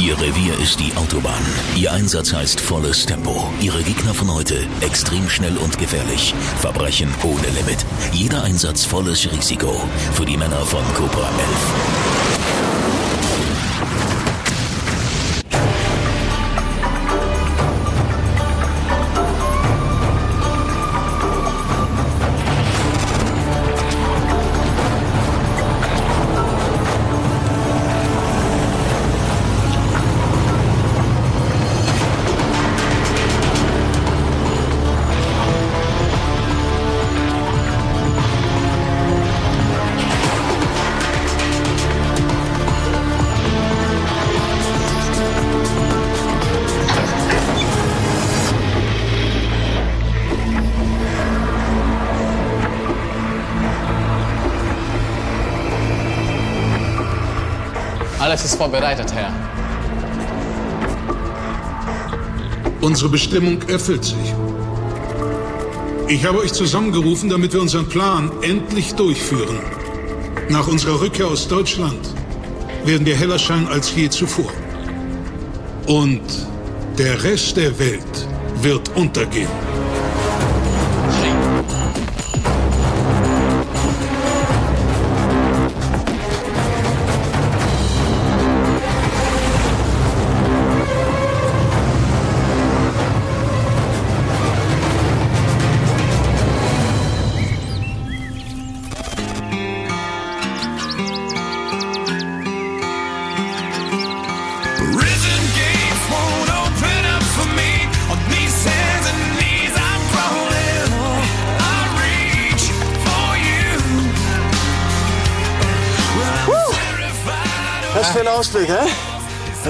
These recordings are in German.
Ihr Revier ist die Autobahn. Ihr Einsatz heißt volles Tempo. Ihre Gegner von heute extrem schnell und gefährlich. Verbrechen ohne Limit. Jeder Einsatz volles Risiko. Für die Männer von Cobra 11. Alles ist vorbereitet, Herr. Unsere Bestimmung erfüllt sich. Ich habe euch zusammengerufen, damit wir unseren Plan endlich durchführen. Nach unserer Rückkehr aus Deutschland werden wir heller scheinen als je zuvor. Und der Rest der Welt wird untergehen.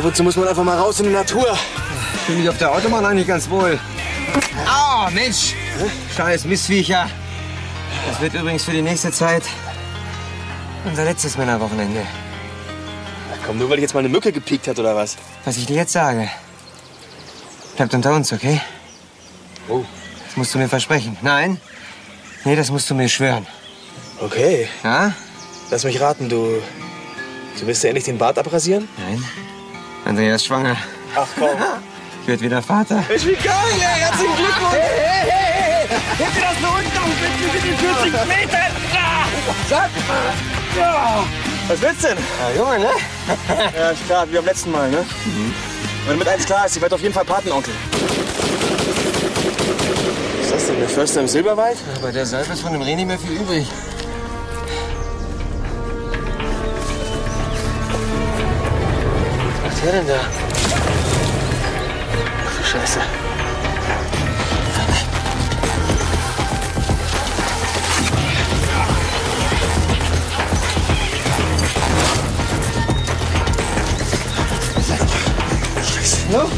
Ab und zu muss man einfach mal raus in die Natur. Ich fühle mich auf der Autobahn eigentlich ganz wohl. Au, Mensch! Scheiß Missviecher. Das wird übrigens für die nächste Zeit unser letztes Männerwochenende. Komm, nur weil ich jetzt mal eine Mücke gepiekt hat, oder was? Was ich dir jetzt sage, bleibt unter uns, okay? Oh. Das musst du mir versprechen. Nein? Nee, das musst du mir schwören. Okay. Ja? Lass mich raten, du. Du willst dir endlich den Bart abrasieren? Nein? Andrea ist schwanger. Ach komm. Wird wieder Vater. Mensch, wie geil, ey! Herzlichen Glückwunsch! Hey, hey, hey, hey! Heb dir das nur unten auf mit den 40 Metern! Ah! Sag! Ja! Was willst du denn? Ja, Junge, ne? Ja, ist klar, wie beim letzten Mal, ne? Wenn mit eins klar ist, ich werde auf jeden Fall Patenonkel. Was ist das denn, der Förster im Silberwald? Bei der Salbe ist von dem Reh nicht mehr viel übrig. Was der denn da? Ach du Scheiße. No?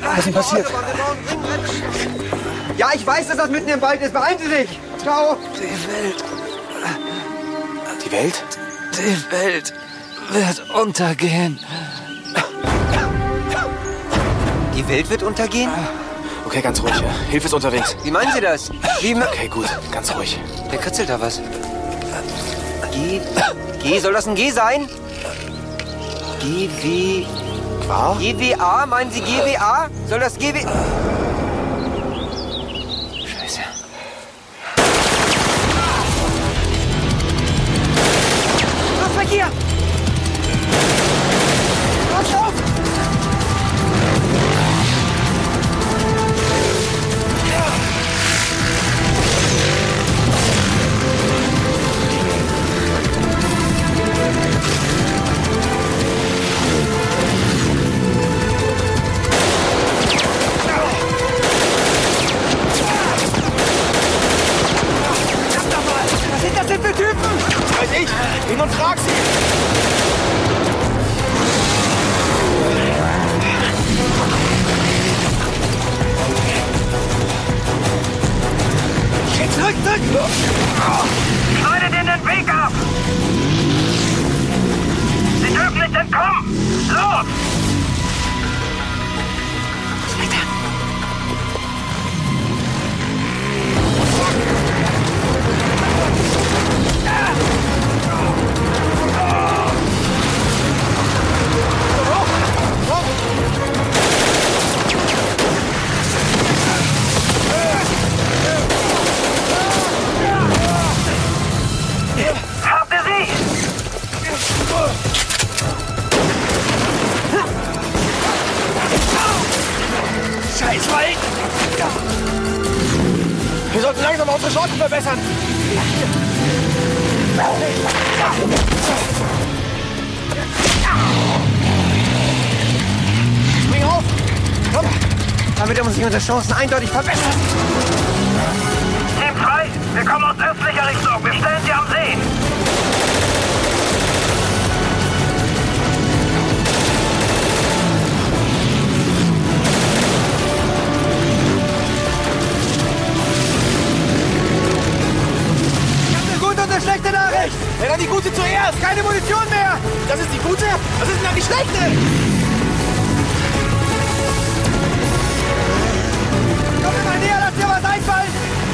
Was ist denn passiert? Ja, ich weiß, dass das mitten im Wald ist. Beeilen Sie sich! Ciao! Die Welt. Die Welt? Die Welt wird untergehen. Die Welt wird untergehen? Okay, ganz ruhig, ja. Hilfe ist unterwegs. Wie meinen Sie das? Wie Okay, gut, ganz ruhig. Wer kritzelt da was? G. G, soll das ein G sein? G, W. Qua? GWA? Meinen Sie GWA? Soll das GW. Damit haben sich unsere Chancen eindeutig verbessert. Team 2, wir kommen aus östlicher Richtung. Wir stellen Sie am See. Schlechte Nachricht. Ja, dann die gute zuerst. Keine Munition mehr. Das ist die gute? Was ist denn dann die schlechte? Näher, lass dir was einfallen.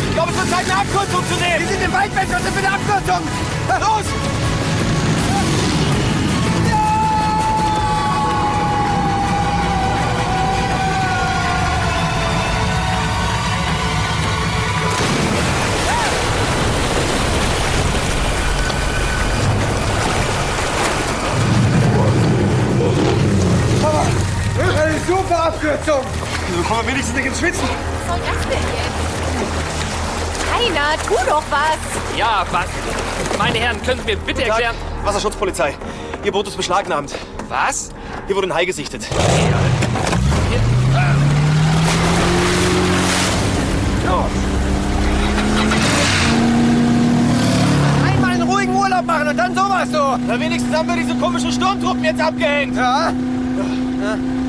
Ich glaube, es wird Zeit, eine Abkürzung zu nehmen. Wir sind im Waldweg, was sind für eine Abkürzung? Los! Super Abkürzung. So kommen wir wenigstens nicht ins Schwitzen. Was soll das denn jetzt? Heiner, tu doch was! Ja, was? Meine Herren, können Sie mir bitte erklären... Wasserschutzpolizei. Ihr Boot ist beschlagnahmt. Was? Hier wurde ein Hai gesichtet. Einmal einen ruhigen Urlaub machen und dann sowas, du. Na, wenigstens haben wir diese komischen Sturmtruppen jetzt abgehängt. Ja? Ach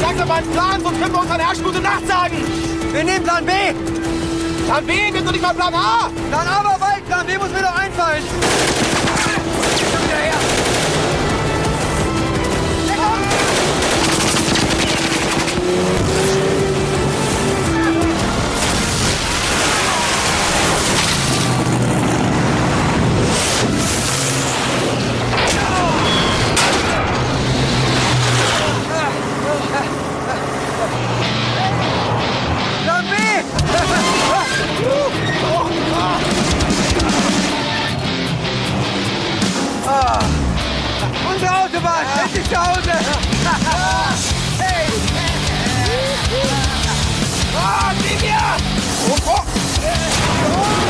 Wir brauchen jetzt langsam mal einen Plan, sonst können wir unseren Herrsch gute Nacht sagen. Wir nehmen Plan B. Plan B wird doch nicht mal Plan A. Plan A war weit, Plan B muss mir doch einfallen. Komm wieder her. Komm. Unsere Autobahn, endlich zu Hause. Hey! Ah, nimm mir! Oh, oh.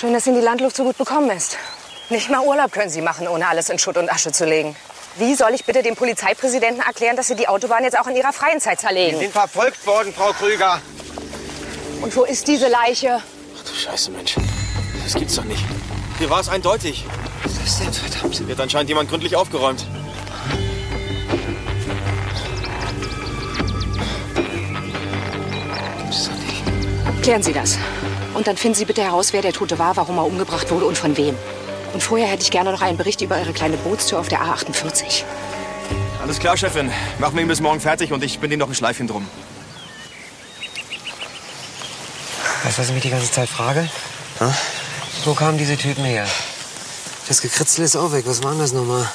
Schön, dass Ihnen die Landluft so gut bekommen ist. Nicht mal Urlaub können Sie machen, ohne alles in Schutt und Asche zu legen. Wie soll ich bitte dem Polizeipräsidenten erklären, dass Sie die Autobahn jetzt auch in Ihrer freien Zeit zerlegen? sind verfolgt worden, Frau Krüger. Und wo ist diese Leiche? Ach du Scheiße, Mensch. Das gibt's doch nicht. Hier war es eindeutig. Was ist denn, verdammt? Hier wird anscheinend jemand gründlich aufgeräumt. Klären Sie das. Und dann finden Sie bitte heraus, wer der Tote war, warum er umgebracht wurde und von wem. Und vorher hätte ich gerne noch einen Bericht über Ihre kleine Bootstür auf der A48. Alles klar, Chefin. Machen wir ihn bis morgen fertig und ich bin Ihnen noch ein Schleifchen drum. Weißt du, was ich mich die ganze Zeit frage? Hm? Wo kamen diese Typen her? Das Gekritzel ist auch weg. Was war denn das nochmal?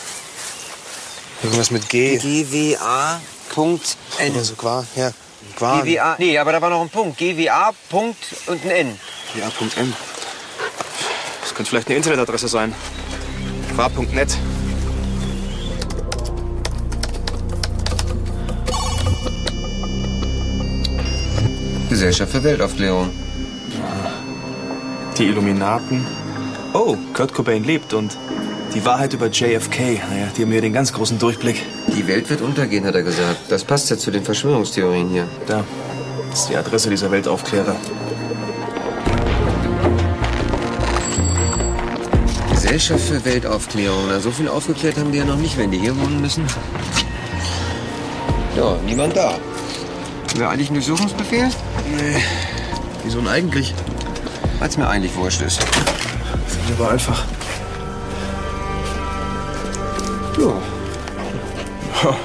Irgendwas mit G. GWA. Punkt N. Oder so, Qua. Ja. Qua. GWA. Nee, aber da war noch ein Punkt. GWA. Punkt und ein N. Ja.m. Das könnte vielleicht eine Internetadresse sein. Qua.net. Gesellschaft für Weltaufklärung. Die Illuminaten. Oh, Kurt Cobain lebt und die Wahrheit über JFK. Naja, die haben hier den ganz großen Durchblick. Die Welt wird untergehen, hat er gesagt. Das passt ja zu den Verschwörungstheorien hier. Da. Das ist die Adresse dieser Weltaufklärer. Gesellschaft für Weltaufklärung. Na, so viel aufgeklärt haben die ja noch nicht, wenn die hier wohnen müssen. Ja, niemand da. Haben wir eigentlich einen Durchsuchungsbefehl? Nee. Wieso denn eigentlich? Weil's mir eigentlich wurscht ist. Finde aber einfach. Ja.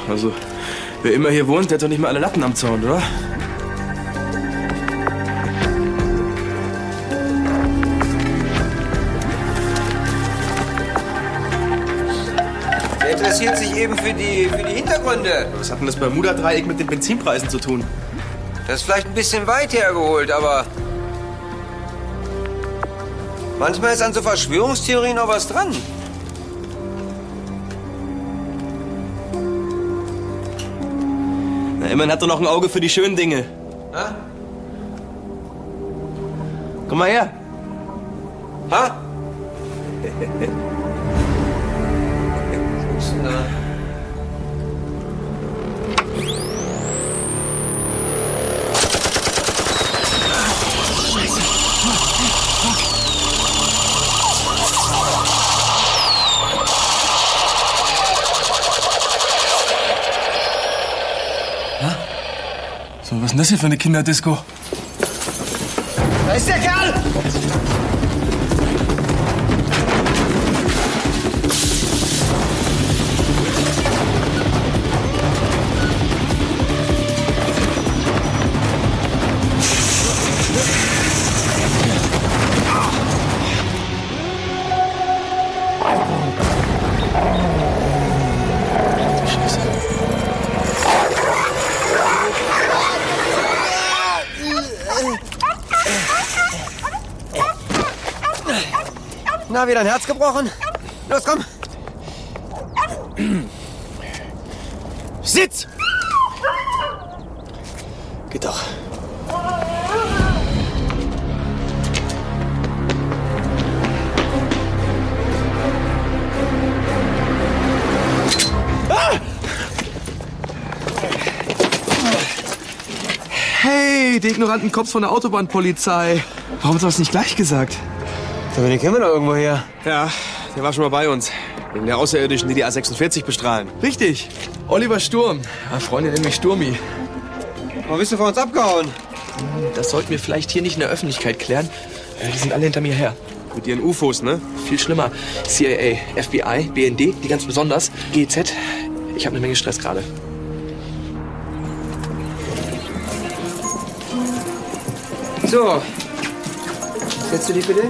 Also, wer immer hier wohnt, der hat doch nicht mal alle Latten am Zaun, oder? Der interessiert sich eben für die, für die Hintergründe. Was hat denn das Bermuda-Dreieck mit den Benzinpreisen zu tun? Das ist vielleicht ein bisschen weit hergeholt, aber. Manchmal ist an so Verschwörungstheorien noch was dran. Immerhin hat er noch ein Auge für die schönen Dinge. Ha? Komm mal her. Ha? Denn das hier für eine Kinderdisco? Da ist der Kerl! Wieder ein Herz gebrochen? Los, komm. Sitz! Geht doch. Hey, die ignoranten Cops von der Autobahnpolizei. Warum hast du das nicht gleich gesagt? Den kennen wir doch irgendwo her. Ja, der war schon mal bei uns. Wegen der Außerirdischen, die die A46 bestrahlen. Richtig. Oliver Sturm. Ja, Freunde nennen mich Sturmi. Warum bist du vor uns abgehauen? Das sollten wir vielleicht hier nicht in der Öffentlichkeit klären. Äh, Die sind alle hinter mir her. Mit ihren UFOs, ne? Viel schlimmer. CIA, FBI, BND, die ganz besonders. GZ. Ich habe eine Menge Stress gerade. So. Setzt du dich? Bitte.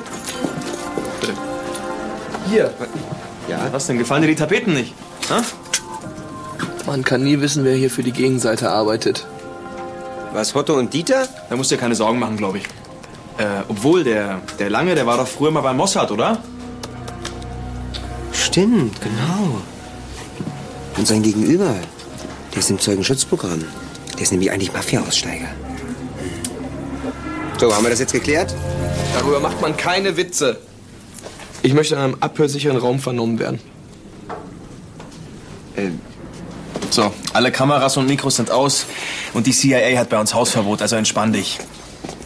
Hier. Ja. Was denn? Gefallen dir die Tapeten nicht? Ha? Man kann nie wissen, wer hier für die Gegenseite arbeitet. Was, Otto und Dieter? Da musst du dir keine Sorgen machen, glaube ich. Äh, obwohl, der, der Lange, der war doch früher mal bei Mossad, oder? Stimmt, genau. Und sein Gegenüber, der ist im Zeugenschutzprogramm. Der ist nämlich eigentlich Mafia-Aussteiger. So, haben wir das jetzt geklärt? Darüber macht man keine Witze. Ich möchte in einem abhörsicheren Raum vernommen werden. Äh, So, alle Kameras und Mikros sind aus und die CIA hat bei uns Hausverbot, also entspann dich.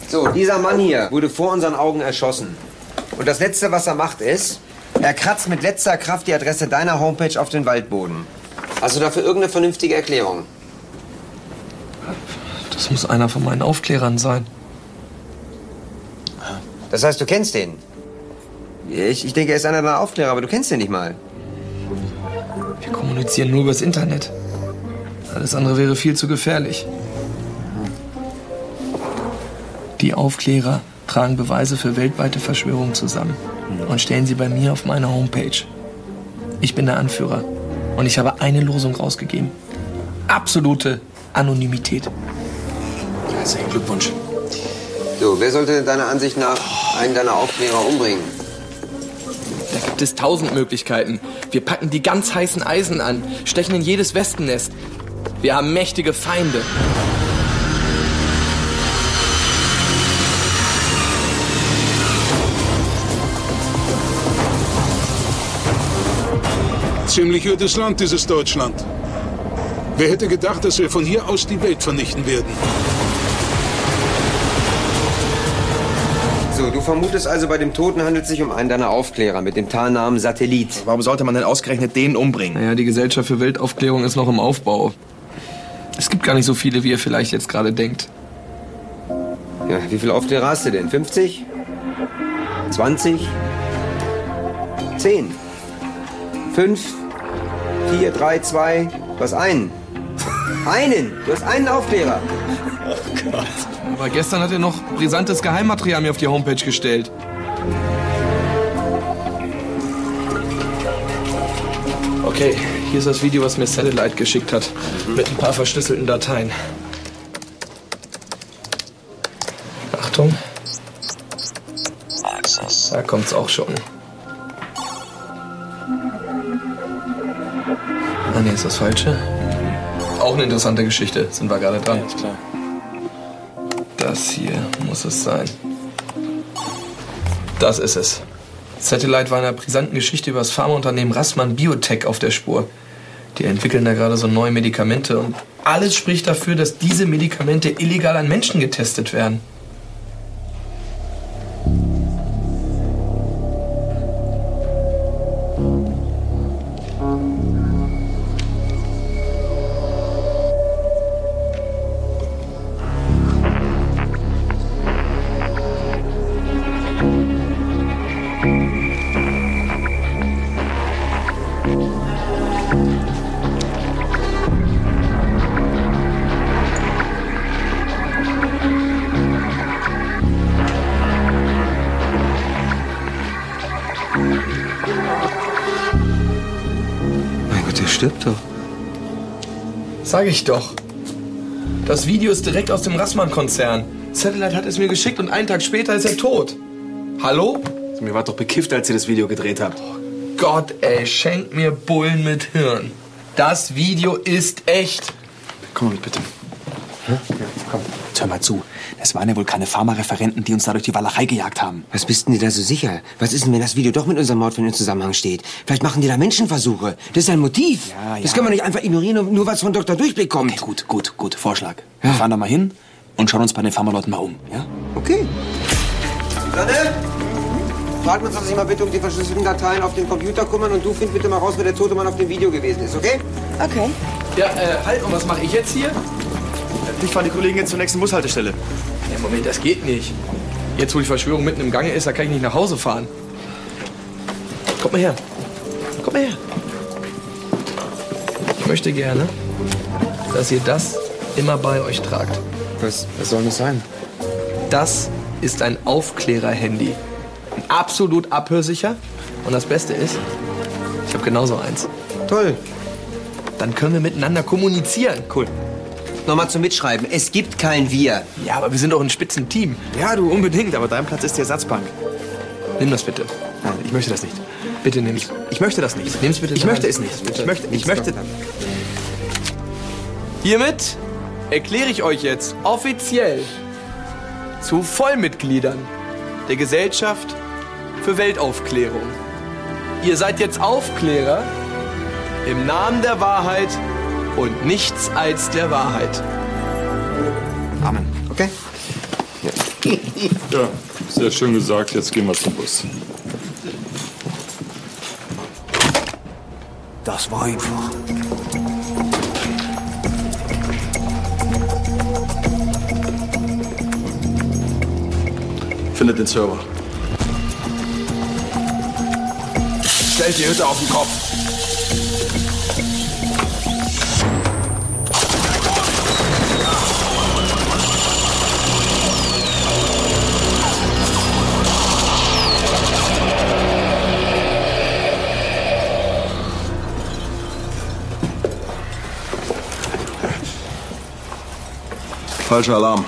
So, dieser Mann hier wurde vor unseren Augen erschossen. Und das Letzte, was er macht, ist, er kratzt mit letzter Kraft die Adresse deiner Homepage auf den Waldboden. Hast du dafür irgendeine vernünftige Erklärung? Das muss einer von meinen Aufklärern sein. Das heißt, du kennst den? Ich, ich denke, er ist einer deiner Aufklärer, aber du kennst den nicht mal. Wir kommunizieren nur übers Internet. Alles andere wäre viel zu gefährlich. Die Aufklärer tragen Beweise für weltweite Verschwörungen zusammen und stellen sie bei mir auf meine Homepage. Ich bin der Anführer und ich habe eine Losung rausgegeben. Absolute Anonymität. Herzlichen Glückwunsch. So, wer sollte deiner Ansicht nach einen deiner Aufklärer umbringen? Da gibt es tausend Möglichkeiten. Wir packen die ganz heißen Eisen an, stechen in jedes Wespennest. Wir haben mächtige Feinde. Ziemlich ödes Land, dieses Deutschland. Wer hätte gedacht, dass wir von hier aus die Welt vernichten werden? So, du vermutest also, bei dem Toten handelt es sich um einen deiner Aufklärer mit dem Tarnnamen Satellit. Warum sollte man denn ausgerechnet den umbringen? Naja, die Gesellschaft für Weltaufklärung ist noch im Aufbau. Es gibt gar nicht so viele, wie ihr vielleicht jetzt gerade denkt. Ja, wie viele Aufklärer hast du denn? 50? 20? 10? 5? 4, 3, 2? Was einen? Einen! Du hast einen Aufklärer. Aber gestern hat er noch brisantes Geheimmaterial mir auf die Homepage gestellt. Okay, hier ist das Video, was mir Satellite geschickt hat. Mit ein paar verschlüsselten Dateien. Achtung. Da kommt's auch schon. Ah, nee, ist das Falsche? Auch eine interessante Geschichte. Sind wir gerade dran. Ist klar. Das hier muss es sein. Das ist es. Satellite war in einer brisanten Geschichte über das Pharmaunternehmen Rassmann Biotech auf der Spur. Die entwickeln da gerade so neue Medikamente und alles spricht dafür, dass diese Medikamente illegal an Menschen getestet werden. Sag ich doch. Das Video ist direkt aus dem Rassmann-Konzern. Satellite hat es mir geschickt und einen Tag später ist er tot. Hallo? Mir war doch bekifft, als ihr das Video gedreht habt. Gott, ey, schenk mir Bullen mit Hirn. Das Video ist echt. Komm mal mit, bitte. Komm, hör mal zu. Das waren ja wohl keine Pharmareferenten, die uns da durch die Walachei gejagt haben. Was bist denn dir da so sicher? Was ist denn, wenn das Video doch mit unserem Mordfall in Zusammenhang steht? Vielleicht machen die da Menschenversuche. Das ist ein Motiv. Ja, Das ja. kann man nicht einfach ignorieren, nur- nur was von Dr. Durchblick kommt. Okay, gut, gut, gut. Vorschlag. Wir fahren da mal hin und schauen uns bei den Pharmaleuten mal um, ja? Okay. Sonne? Frag uns doch sich mal bitte um die verschlüsselten Dateien auf den Computer kümmern und du find bitte mal raus, wer der tote Mann auf dem Video gewesen ist, okay? Okay. Ja, äh, halt, und was mache ich jetzt hier? Ich fahre die Kollegen jetzt zur nächsten Bushaltestelle. Ja, Moment, das geht nicht. Jetzt, wo die Verschwörung mitten im Gange ist, da kann ich nicht nach Hause fahren. Kommt mal her. Kommt mal her. Ich möchte gerne, dass ihr das immer bei euch tragt. Was, was soll das sein? Das ist ein Aufklärer-Handy. Absolut abhörsicher. Und das Beste ist, ich habe genauso eins. Toll. Dann können wir miteinander kommunizieren. Cool. Nochmal zum Mitschreiben. Es gibt kein Wir. Ja, aber wir sind doch ein Spitzenteam. Ja, du unbedingt, aber dein Platz ist die Ersatzbank. Nimm das bitte. Nein, ich möchte das nicht. Bitte nimm's. Ich möchte das nicht. Nimm's bitte. Ich möchte es nicht. Ich möchte, ich möchte. Hiermit erkläre ich euch jetzt offiziell zu Vollmitgliedern der Gesellschaft für Weltaufklärung. Ihr seid jetzt Aufklärer im Namen der Wahrheit und nichts als der Wahrheit. Amen. Okay? Ja, sehr schön gesagt. Jetzt gehen wir zum Bus. Das war einfach. Findet den Server. Stellt die Hütte auf den Kopf. Falscher Alarm.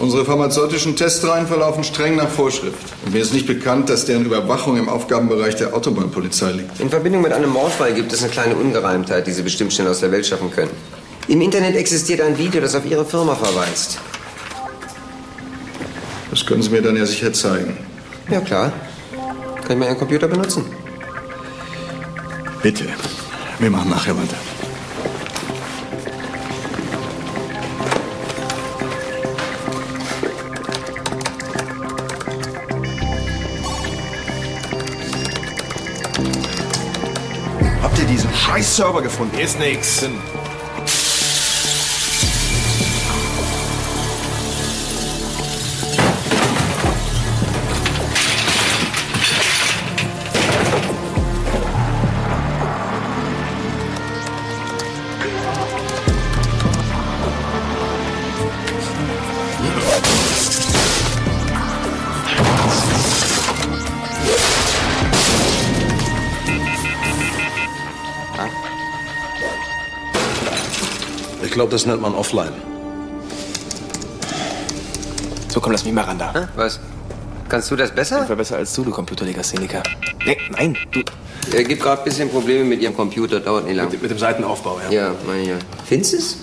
Unsere pharmazeutischen Testreihen verlaufen streng nach Vorschrift. Und mir ist nicht bekannt, dass deren Überwachung im Aufgabenbereich der Autobahnpolizei liegt. In Verbindung mit einem Mordfall gibt es eine kleine Ungereimtheit, die Sie bestimmt schnell aus der Welt schaffen können. Im Internet existiert ein Video, das auf Ihre Firma verweist. Das können Sie mir dann ja sicher zeigen. Ja, klar. Kann ich mal Ihren Computer benutzen? Bitte. Wir machen nachher weiter. Server gefunden? Ist nix. Ich glaube, das nennt man offline. So, komm, lass mich mal ran da. Was? Kannst du das besser? Ich war besser als du, du Computerlegastheniker. Nee, nein, du. Er gibt gerade ein bisschen Probleme mit Ihrem Computer, dauert nicht lang. Mit, mit dem Seitenaufbau, ja. Ja, meine ja. Findest du es?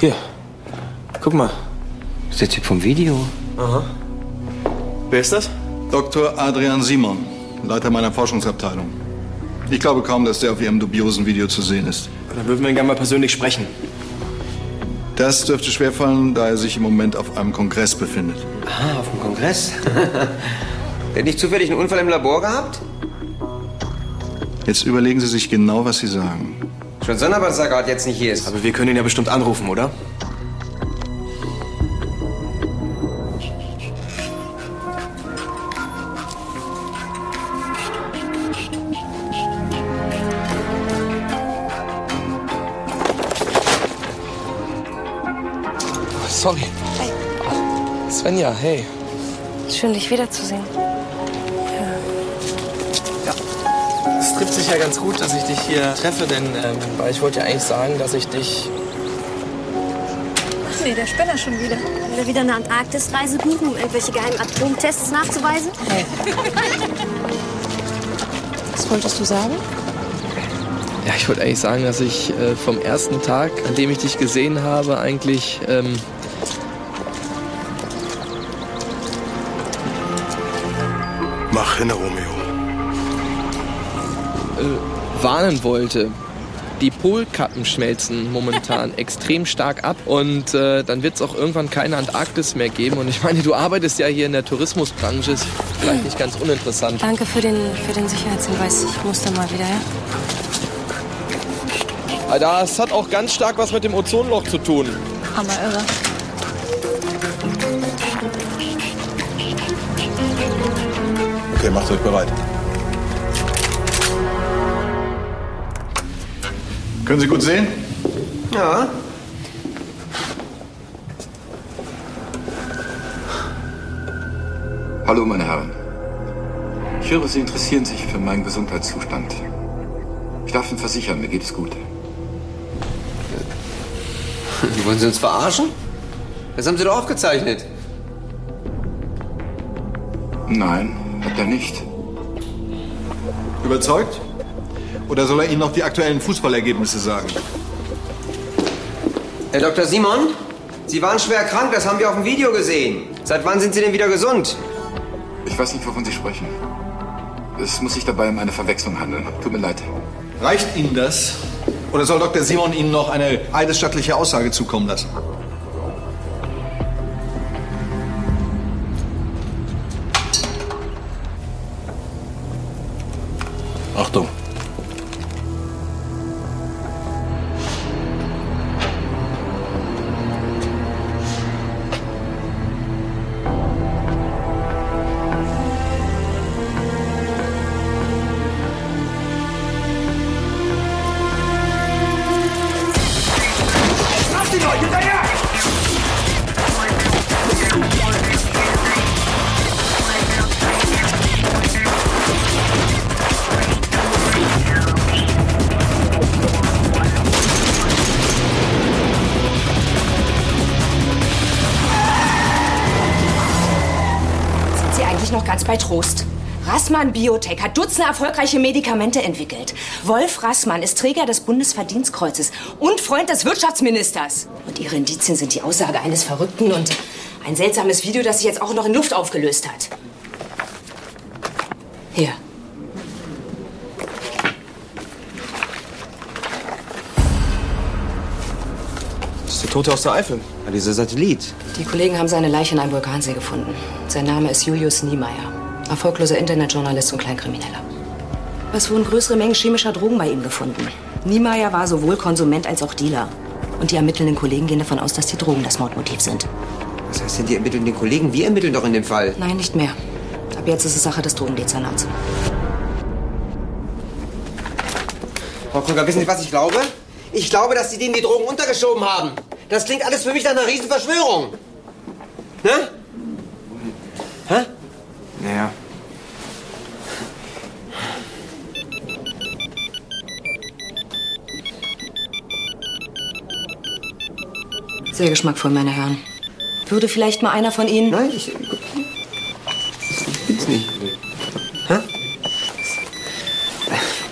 Hier. Guck mal. Das ist der Typ vom Video. Aha. Wer ist das? Dr. Adrian Simon, Leiter meiner Forschungsabteilung. Ich glaube kaum, dass der auf Ihrem dubiosen Video zu sehen ist. Dann würden wir ihn gerne mal persönlich sprechen. Das dürfte schwerfallen, da er sich im Moment auf einem Kongress befindet. Ah, auf dem Kongress. Der hat nicht zufällig einen Unfall im Labor gehabt? Jetzt überlegen Sie sich genau, was Sie sagen. Schon sonderbar, dass er gerade jetzt nicht hier ist. Aber wir können ihn ja bestimmt anrufen, oder? Svenja, hey. Schön, dich wiederzusehen. Es trifft sich ja ganz gut, dass ich dich hier treffe, denn ähm, weil ich wollte ja eigentlich sagen, dass ich dich. Ach nee, der Spinner schon wieder. Will er wieder eine Antarktisreise buchen, um irgendwelche geheimen Atomtests nachzuweisen? Was wolltest du sagen? Ja, ich wollte eigentlich sagen, dass ich äh, vom ersten Tag, an dem ich dich gesehen habe, eigentlich ähm, Mach hin, Romeo. äh, warnen wollte. Die Polkappen schmelzen momentan extrem stark ab und äh, dann wird es auch irgendwann keine Antarktis mehr geben. Und ich meine, du arbeitest ja hier in der Tourismusbranche, ist vielleicht nicht ganz uninteressant. Danke für den, für den Sicherheitshinweis. Ich muss da mal wieder, ja? Ah, Das hat auch ganz stark was mit dem Ozonloch zu tun. Hammer irre. Okay, macht euch bereit. Können Sie gut sehen? Ja. Hallo, meine Herren. Ich höre, Sie interessieren sich für meinen Gesundheitszustand. Ich darf Ihnen versichern, mir geht es gut. Wollen Sie uns verarschen? Das haben Sie doch aufgezeichnet. Nein, hat er nicht. Überzeugt? Oder soll er Ihnen noch die aktuellen Fußballergebnisse sagen? Herr Dr. Simon, Sie waren schwer krank, das haben wir auf dem Video gesehen. Seit wann sind Sie denn wieder gesund? Ich weiß nicht, wovon Sie sprechen. Es muss sich dabei um eine Verwechslung handeln. Tut mir leid. Reicht Ihnen das? Oder soll Dr. Simon Ihnen noch eine eidesstattliche Aussage zukommen lassen? Achtung. Bei Trost. Rassmann Biotech hat Dutzende erfolgreiche Medikamente entwickelt. Wolf Rassmann ist Träger des Bundesverdienstkreuzes und Freund des Wirtschaftsministers. Und ihre Indizien sind die Aussage eines Verrückten und ein seltsames Video, das sich jetzt auch noch in Luft aufgelöst hat. Hier. Das ist der Tote aus der Eifel. Ja, dieser Satellit. Die Kollegen haben seine Leiche in einem Vulkansee gefunden. Sein Name ist Julius Niemeyer. Erfolgloser Internetjournalist und Kleinkrimineller. Es wurden größere Mengen chemischer Drogen bei ihm gefunden. Niemeyer war sowohl Konsument als auch Dealer. Und die ermittelnden Kollegen gehen davon aus, dass die Drogen das Mordmotiv sind. Was heißt denn, die ermitteln den Kollegen? Wir ermitteln doch in dem Fall. Nein, nicht mehr. Ab jetzt ist es Sache des Drogendezernats. Frau Krüger, wissen Sie, was ich glaube? Ich glaube, dass Sie denen die Drogen untergeschoben haben. Das klingt alles für mich nach einer Riesenverschwörung. Ne? Hä? Naja. Sehr geschmackvoll, meine Herren. Würde vielleicht mal einer von Ihnen... Nein, ich... Gibt's nicht. Hä?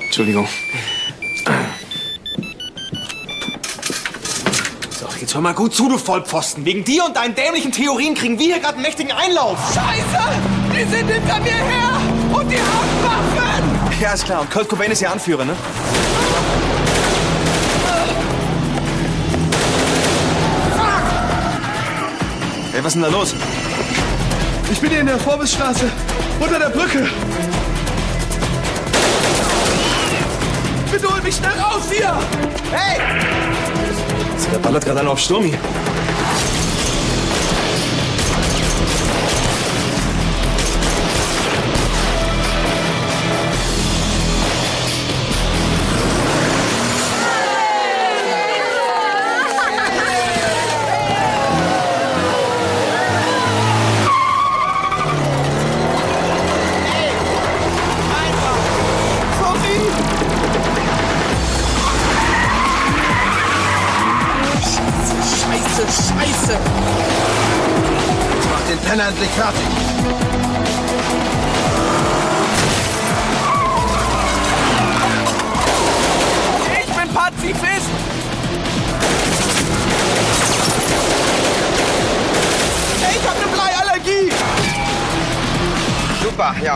Entschuldigung. So, jetzt hör mal gut zu, du Vollpfosten. Wegen dir und deinen dämlichen Theorien kriegen wir hier gerade einen mächtigen Einlauf. Scheiße! Die sind hinter mir her! Und die haben Waffen! Ja, ist klar. Und Kurt Cobain ist ihr Anführer, ne? Hey, was ist denn da los? Ich bin hier in der Vorbisstraße, unter der Brücke. Bitte hol mich schnell raus hier! Hey! Der ballert gerade einer auf Sturmi.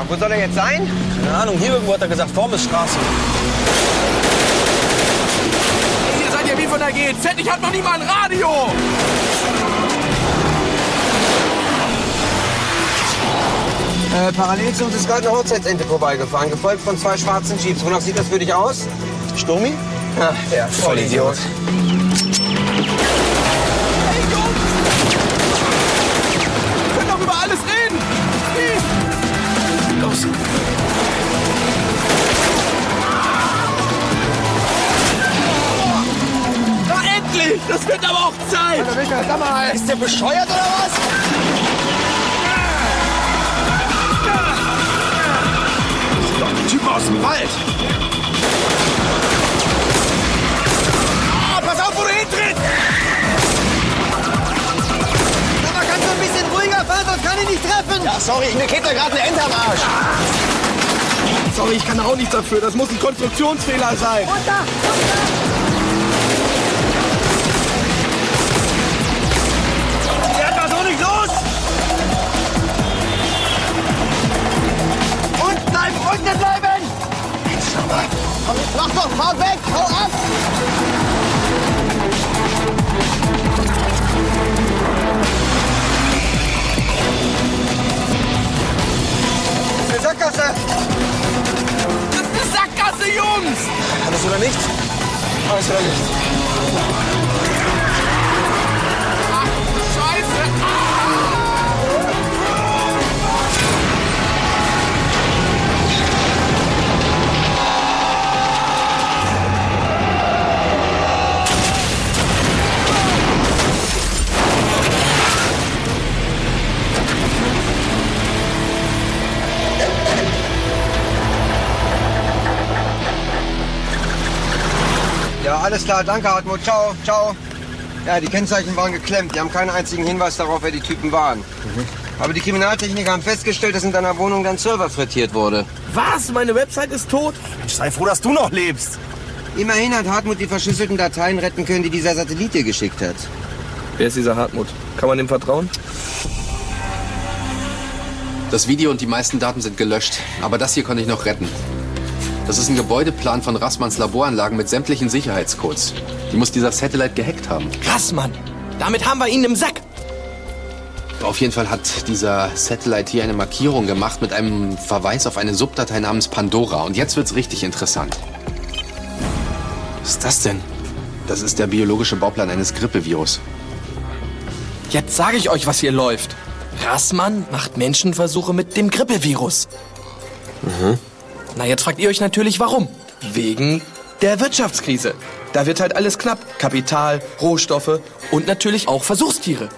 Wo soll er jetzt sein? Keine Ahnung, hier irgendwo hat er gesagt, Formesstraße. Ihr seid ja wie von der GZ, ich hab noch nie mal ein Radio! Äh, parallel zu uns ist gerade eine Hochzeitsente vorbeigefahren, gefolgt von zwei schwarzen Jeeps. Wonach sieht das für dich aus? Sturmi? Ja, der Vollidiot. Wir Das wird aber auch Zeit! sag mal, ist der bescheuert oder was? Typ aus dem Wald! Ah, pass auf, wo du hintrittst! Aber kannst du ein bisschen ruhiger fahren, sonst kann ich nicht treffen. Ja, sorry, mir geht da gerade eine Ente am Arsch. Sorry, ich kann da auch nichts dafür. Das muss ein Konstruktionsfehler sein. Der mach doch, fahr weg, hau ab! Eine Sackgasse! Das ist eine Sackgasse, Jungs! Alles oder nichts? Alles oder nichts? Ja, alles klar, danke Hartmut. Ciao, ciao. Ja, die Kennzeichen waren geklemmt. Die haben keinen einzigen Hinweis darauf, wer die Typen waren. Aber die Kriminaltechniker haben festgestellt, dass in deiner Wohnung dein Server frittiert wurde. Was? Meine Website ist tot? Mensch, sei froh, dass du noch lebst. Immerhin hat Hartmut die verschlüsselten Dateien retten können, die dieser Satellit dir geschickt hat. Wer ist dieser Hartmut? Kann man dem vertrauen? Das Video und die meisten Daten sind gelöscht, aber das hier konnte ich noch retten. Das ist ein Gebäudeplan von Rassmanns Laboranlagen mit sämtlichen Sicherheitscodes. Die muss dieser Satellite gehackt haben. Rassmann, damit haben wir ihn im Sack. Auf jeden Fall hat dieser Satellite hier eine Markierung gemacht mit einem Verweis auf eine Subdatei namens Pandora. Und jetzt wird's richtig interessant. Was ist das denn? Das ist der biologische Bauplan eines Grippevirus. Jetzt sage ich euch, was hier läuft. Rassmann macht Menschenversuche mit dem Grippevirus. Mhm. Na, jetzt fragt ihr euch natürlich, warum? Wegen der Wirtschaftskrise. Da wird halt alles knapp. Kapital, Rohstoffe und natürlich auch Versuchstiere.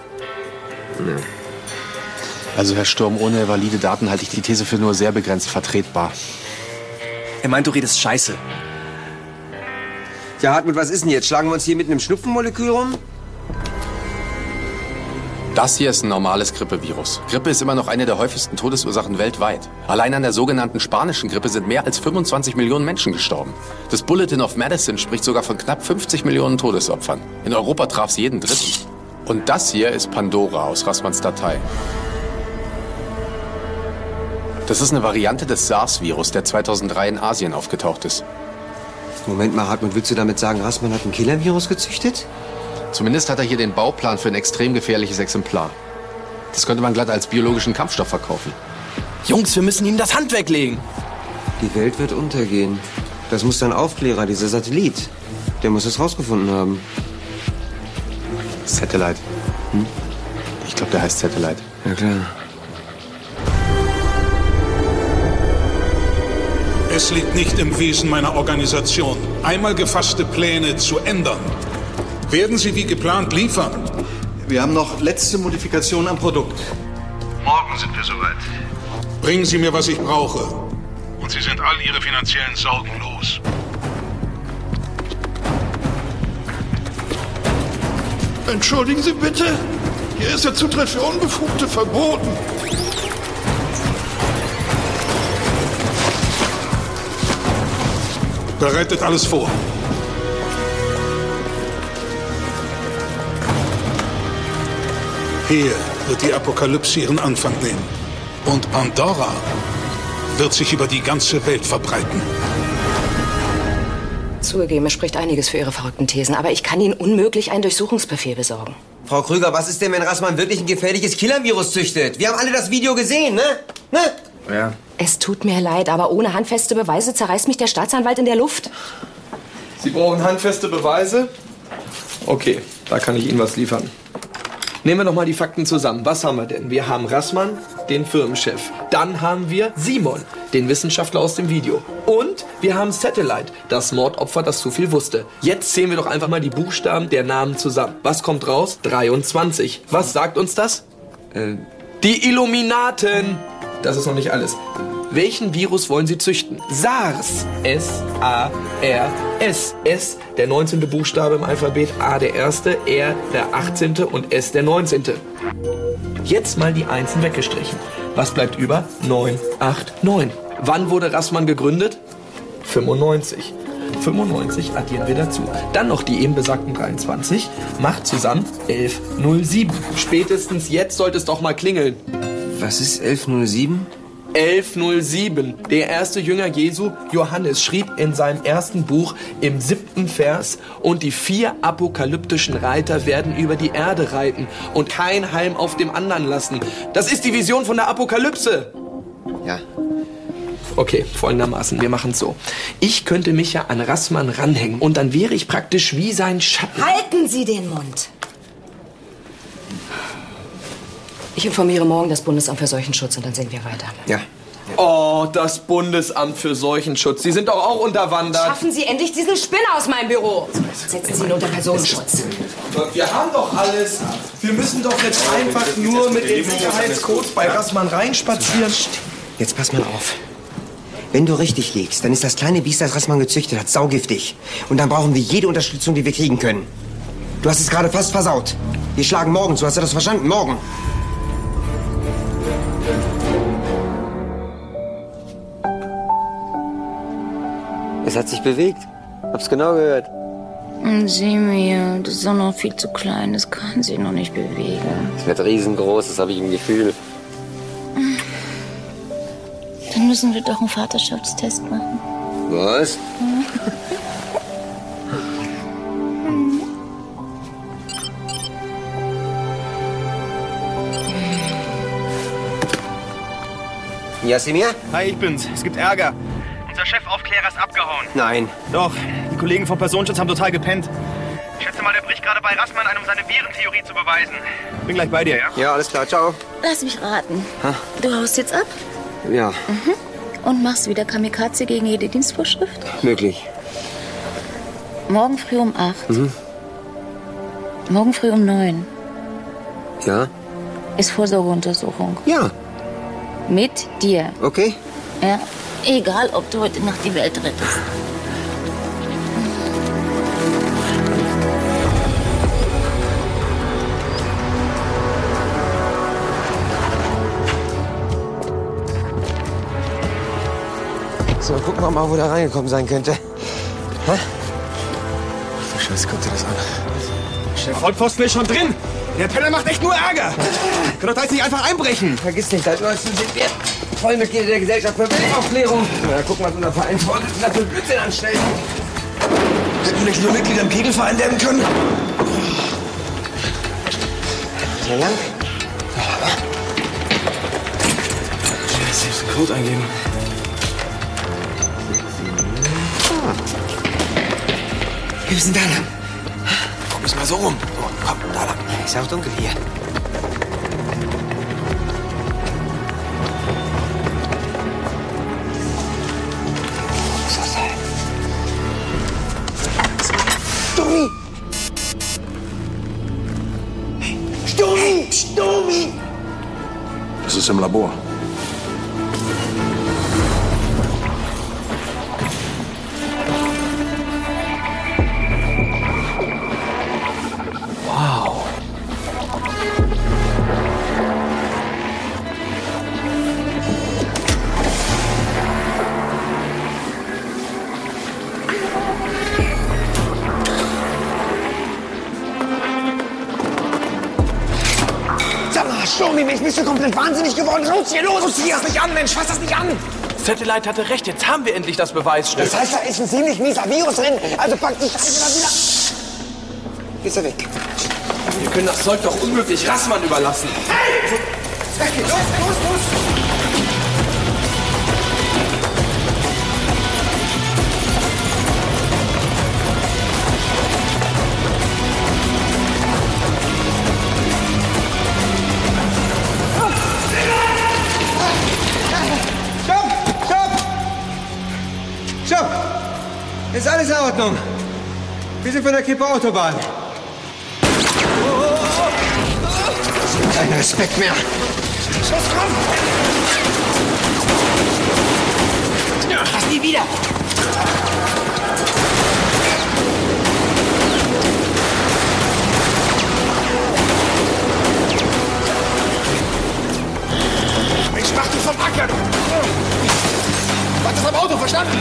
Also, Herr Sturm, ohne valide Daten halte ich die These für nur sehr begrenzt vertretbar. Er meint, du redest Scheiße. Ja, Hartmut, was ist denn jetzt? Schlagen wir uns hier mit einem Schnupfenmolekül rum? Das hier ist ein normales Grippevirus. Grippe ist immer noch eine der häufigsten Todesursachen weltweit. Allein an der sogenannten spanischen Grippe sind mehr als 25 Millionen Menschen gestorben. Das Bulletin of Medicine spricht sogar von knapp 50 Millionen Todesopfern. In Europa traf es jeden Dritten. Und das hier ist Pandora aus Rassmanns Datei. Das ist eine Variante des SARS-Virus, der 2003 in Asien aufgetaucht ist. Moment mal, Hartmut, willst du damit sagen, Rassmann hat ein Killer-Virus gezüchtet? Zumindest hat er hier den Bauplan für ein extrem gefährliches Exemplar. Das könnte man glatt als biologischen Kampfstoff verkaufen. Jungs, wir müssen ihm das Handwerk legen. Die Welt wird untergehen. Das muss dein Aufklärer, dieser Satellit. Der muss es rausgefunden haben. Satellite. Hm? Ich glaube, der heißt Satellite. Ja, klar. Es liegt nicht im Wesen meiner Organisation, einmal gefasste Pläne zu ändern. Werden Sie wie geplant liefern? Wir haben noch letzte Modifikationen am Produkt. Morgen sind wir soweit. Bringen Sie mir, was ich brauche. Und Sie sind all Ihre finanziellen Sorgen los. Entschuldigen Sie bitte. Hier ist der Zutritt für Unbefugte verboten. Bereitet alles vor. Hier wird die Apokalypse ihren Anfang nehmen. Und Pandora wird sich über die ganze Welt verbreiten. Zugegeben, es spricht einiges für Ihre verrückten Thesen, aber ich kann Ihnen unmöglich einen Durchsuchungsbefehl besorgen. Frau Krüger, was ist denn, wenn Rassmann wirklich ein gefährliches Killer-Virus züchtet? Wir haben alle das Video gesehen, ne? Ne? Ja. Es tut mir leid, aber ohne handfeste Beweise zerreißt mich der Staatsanwalt in der Luft. Sie brauchen handfeste Beweise? Okay, da kann ich Ihnen was liefern. Nehmen wir noch mal die Fakten zusammen. Was haben wir denn? Wir haben Rassmann, den Firmenchef. Dann haben wir Simon, den Wissenschaftler aus dem Video. Und wir haben Satellite, das Mordopfer, das zu viel wusste. Jetzt zählen wir doch einfach mal die Buchstaben der Namen zusammen. Was kommt raus? 23. Was sagt uns das? Äh. Die Illuminaten. Das ist noch nicht alles. Welchen Virus wollen Sie züchten? SARS. S-A-R-S. S, der 19. Buchstabe im Alphabet, A der erste, R der 18. und S der 19. Jetzt mal die Einsen weggestrichen. Was bleibt über? 9, 8, 9. Wann wurde Rassmann gegründet? 95. 95 addieren wir dazu. Dann noch die eben besagten 23. Macht zusammen 1107. Spätestens jetzt sollte es doch mal klingeln. Was ist 1107? 1107. Der erste Jünger Jesu, Johannes, schrieb in seinem ersten Buch im siebten Vers, und die vier apokalyptischen Reiter werden über die Erde reiten und kein Heim auf dem anderen lassen. Das ist die Vision von der Apokalypse. Ja. Okay, folgendermaßen, wir machen es so. Ich könnte mich ja an Rassmann ranhängen und dann wäre ich praktisch wie sein Schatten. Halten Sie den Mund! Ich informiere morgen das Bundesamt für Seuchenschutz und dann sehen wir weiter. Ja. Oh, das Bundesamt für Seuchenschutz. Sie sind doch auch unterwandert. Schaffen Sie endlich diesen Spinner aus meinem Büro. Setzen Sie ihn unter Personenschutz. Wir haben doch alles. Wir müssen doch jetzt einfach nur mit den Sicherheitscodes bei Rassmann reinspazieren. Jetzt pass mal auf. Wenn du richtig liegst, dann ist das kleine Biest, das Rassmann gezüchtet hat, saugiftig. Und dann brauchen wir jede Unterstützung, die wir kriegen können. Du hast es gerade fast versaut. Wir schlagen morgen zu. Hast du das verstanden? Morgen. Es hat sich bewegt. Hab's genau gehört. Hm, Sieh mir, das ist doch noch viel zu klein, das kann sich noch nicht bewegen. Es wird riesengroß, das habe ich im Gefühl. Dann müssen wir doch einen Vaterschaftstest machen. Was? Jasimir? Hi, ich bin's. Es gibt Ärger. Unser Chefaufklärer ist abgehauen. Nein. Doch, die Kollegen vom Personenschutz haben total gepennt. Ich schätze mal, der bricht gerade bei Rassmann ein, um seine Virentheorie zu beweisen. Bin gleich bei dir, ja? Ja, alles klar, ciao. Lass mich raten. Ha? Du haust jetzt ab Ja, mhm. und machst wieder Kamikaze gegen jede Dienstvorschrift? möglich. Morgen früh um 8, Mhm. morgen früh um 9 Ja? ist Vorsorgeuntersuchung. Ja. Mit dir. Okay. Ja. Egal, ob du heute Nacht die Welt rettest. So, gucken wir mal, wo der reingekommen sein könnte. Hä? Ach du Scheiße, guck dir das an. Der Vollpfosten ist schon drin. Der Penner macht echt nur Ärger. Kann doch da jetzt nicht einfach einbrechen. Vergiss nicht, seit 19 sind wir Vollmitglieder der Gesellschaft für Weltaufklärung. Na, guck mal, was unser Vereinsvorsitzender für Blödsinn anstellt. Hätten wir nicht nur Mitglieder im Kegelverein werden können? Sehr lang. Ich muss den Code eingeben. Wir müssen da lang. Guck mich mal so rum. So, komm, da lang. Ist auch dunkel hier. Geworden? Raus hier, los! Zieh das nicht an, Mensch, fass das nicht an! Satellite hatte recht, jetzt haben wir endlich das Beweisstück. Das heißt, da ist ein ziemlich mieser Virus drin. Also pack die Scheiße da wieder. Ist er weg? Wir können das Zeug doch unmöglich Rassmann überlassen. Hier, los, los, los! Ist alles in Ordnung. Wir sind von der Kippe Autobahn. Kein Respekt mehr. Los, komm! Ja, das nie wieder! Mensch, mach dich vom Acker! Warte am Auto, verstanden?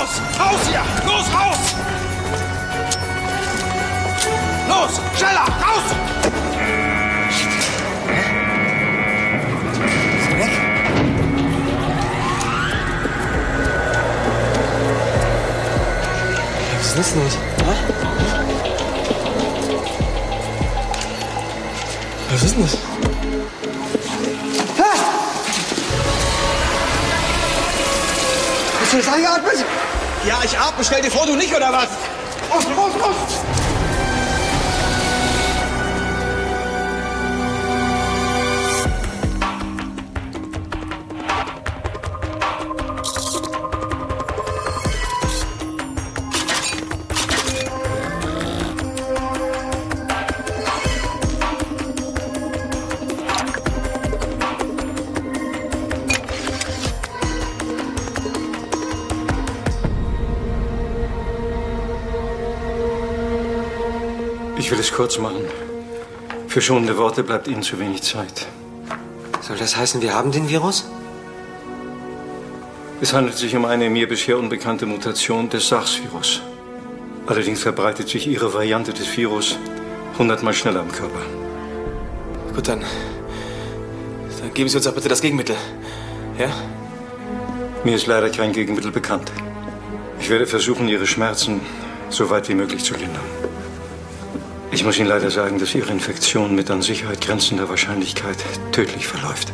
Raus! Raus hier! Los, raus! Los! Schneller! Raus! Was ist los? Was ist denn das? Hast du das eingeatmet? Ja, ich atme. Stell dir vor, du nicht, oder was? Los, los, los! Kurz machen. Für schonende Worte bleibt Ihnen zu wenig Zeit. Soll das heißen, wir haben den Virus? Es handelt sich um eine mir bisher unbekannte Mutation des SARS-Virus. Allerdings verbreitet sich Ihre Variante des Virus hundertmal schneller im Körper. Gut, dann. Dann geben Sie uns doch bitte das Gegenmittel. Ja? Mir ist leider kein Gegenmittel bekannt. Ich werde versuchen, Ihre Schmerzen so weit wie möglich zu lindern. Ich muss Ihnen leider sagen, dass Ihre Infektion mit an Sicherheit grenzender Wahrscheinlichkeit tödlich verläuft.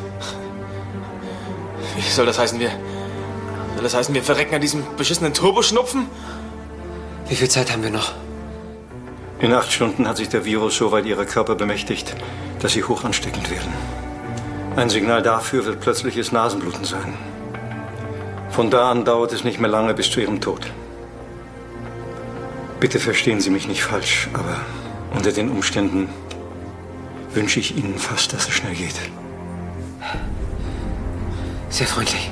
Wie soll das heißen, wir. Soll das heißen, wir verrecken an diesem beschissenen Turboschnupfen? Wie viel Zeit haben wir noch? In acht Stunden hat sich der Virus so weit Ihrer Körper bemächtigt, dass Sie hoch ansteckend werden. Ein Signal dafür wird plötzliches Nasenbluten sein. Von da an dauert es nicht mehr lange bis zu Ihrem Tod. Bitte verstehen Sie mich nicht falsch, aber unter den Umständen wünsche ich Ihnen fast, dass es schnell geht. Sehr freundlich.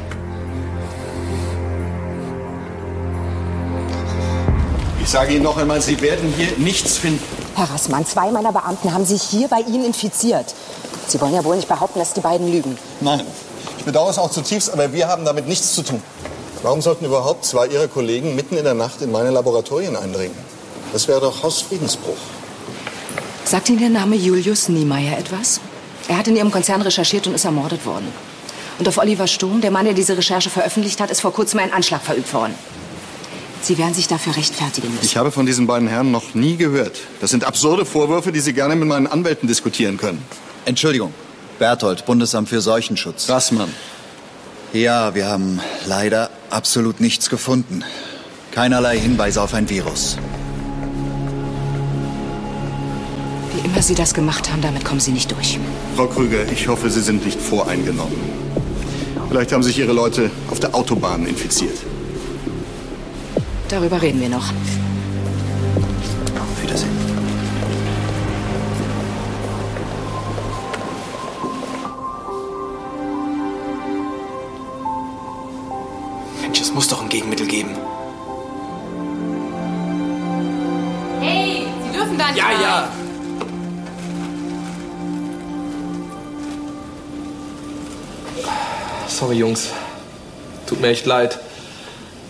Ich sage Ihnen noch einmal, Sie werden hier nichts finden. Herr Rassmann, zwei meiner Beamten haben sich hier bei Ihnen infiziert. Sie wollen ja wohl nicht behaupten, dass die beiden lügen. Nein, ich bedauere es auch zutiefst, aber wir haben damit nichts zu tun. Warum sollten überhaupt zwei Ihrer Kollegen mitten in der Nacht in meine Laboratorien eindringen? Das wäre doch Hausfriedensbruch. Sagt Ihnen der Name Julius Niemeyer etwas? Er hat in Ihrem Konzern recherchiert und ist ermordet worden. Und auf Oliver Sturm, der Mann, der diese Recherche veröffentlicht hat, ist vor kurzem ein Anschlag verübt worden. Sie werden sich dafür rechtfertigen müssen. Ich habe von diesen beiden Herren noch nie gehört. Das sind absurde Vorwürfe, die Sie gerne mit meinen Anwälten diskutieren können. Entschuldigung. Berthold, Bundesamt für Seuchenschutz. Rassmann. Ja, wir haben leider absolut nichts gefunden. Keinerlei Hinweise auf ein Virus. Wie immer Sie das gemacht haben, damit kommen Sie nicht durch. Frau Krüger, ich hoffe, Sie sind nicht voreingenommen. Vielleicht haben sich Ihre Leute auf der Autobahn infiziert. Darüber reden wir noch. Auf Wiedersehen. Mensch, es muss doch ein Gegenmittel geben. Hey, Sie dürfen da nicht Ja, rein. ja. Sorry, Jungs. Tut mir echt leid.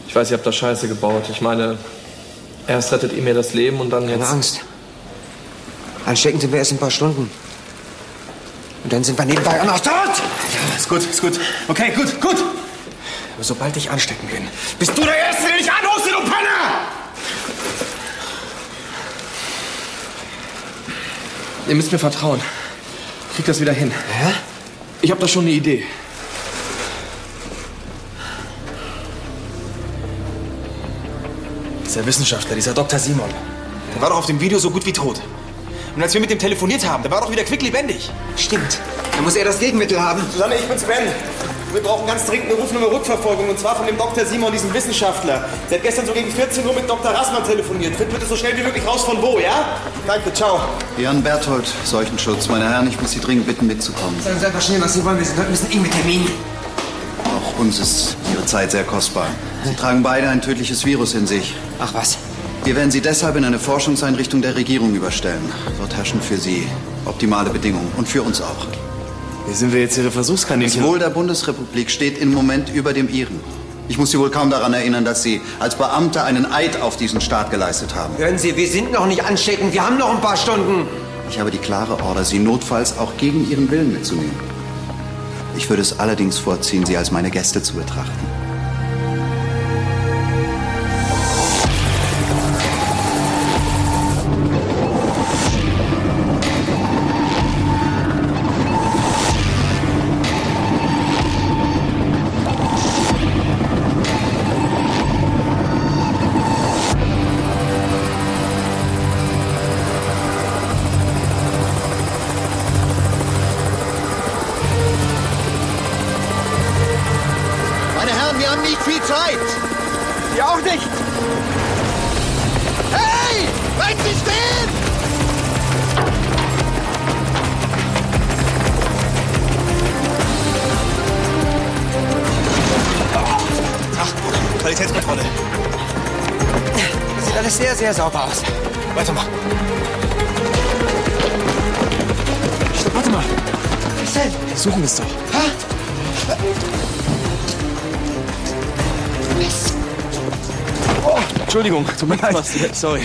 Ich weiß, ihr habt da Scheiße gebaut. Ich meine, erst rettet ihr mir das Leben und dann jetzt. Keine Angst. Ansteckend sind wir erst in ein paar Stunden. Und dann sind wir nebenbei auch noch tot! Ja, ist gut, ist gut. Okay, gut, gut. Aber sobald ich anstecken bin, bist du der Erste, den ich anhuste, du Penner! Ihr müsst mir vertrauen. Ich krieg das wieder hin. Ja? Ich habe da schon eine Idee. Dieser Wissenschaftler, dieser Dr. Simon, der war doch auf dem Video so gut wie tot. Und als wir mit dem telefoniert haben, der war doch wieder quicklebendig. Stimmt. Dann muss er das Gegenmittel haben. Susanne, ich bin's Ben. Wir brauchen ganz dringend eine Rufnummer Rückverfolgung und zwar von dem Dr. Simon, diesem Wissenschaftler. Der hat gestern so gegen 14 Uhr mit Dr. Rassmann telefoniert. Find bitte so schnell wie möglich raus von wo, ja? Danke, ciao. Jan Berthold, Seuchenschutz. Meine Herren, ich muss Sie dringend bitten, mitzukommen. Sagen Sie einfach schnell, was Sie wollen. Wir sind heute ein bisschen eng mit Termin. Auch uns ist Ihre Zeit sehr kostbar. Sie tragen beide ein tödliches Virus in sich. Ach was. Wir werden Sie deshalb in eine Forschungseinrichtung der Regierung überstellen. Dort herrschen für Sie optimale Bedingungen und für uns auch. Wie sind wir jetzt Ihre Versuchskaninchen? Das Wohl der Bundesrepublik steht im Moment über dem Ihren. Ich muss Sie wohl kaum daran erinnern, dass Sie als Beamte einen Eid auf diesen Staat geleistet haben. Hören Sie, wir sind noch nicht ansteckend. Wir haben noch ein paar Stunden. Ich habe die klare Order, Sie notfalls auch gegen Ihren Willen mitzunehmen. Ich würde es allerdings vorziehen, Sie als meine Gäste zu betrachten. Entschuldigung, tut mir leid. Sorry.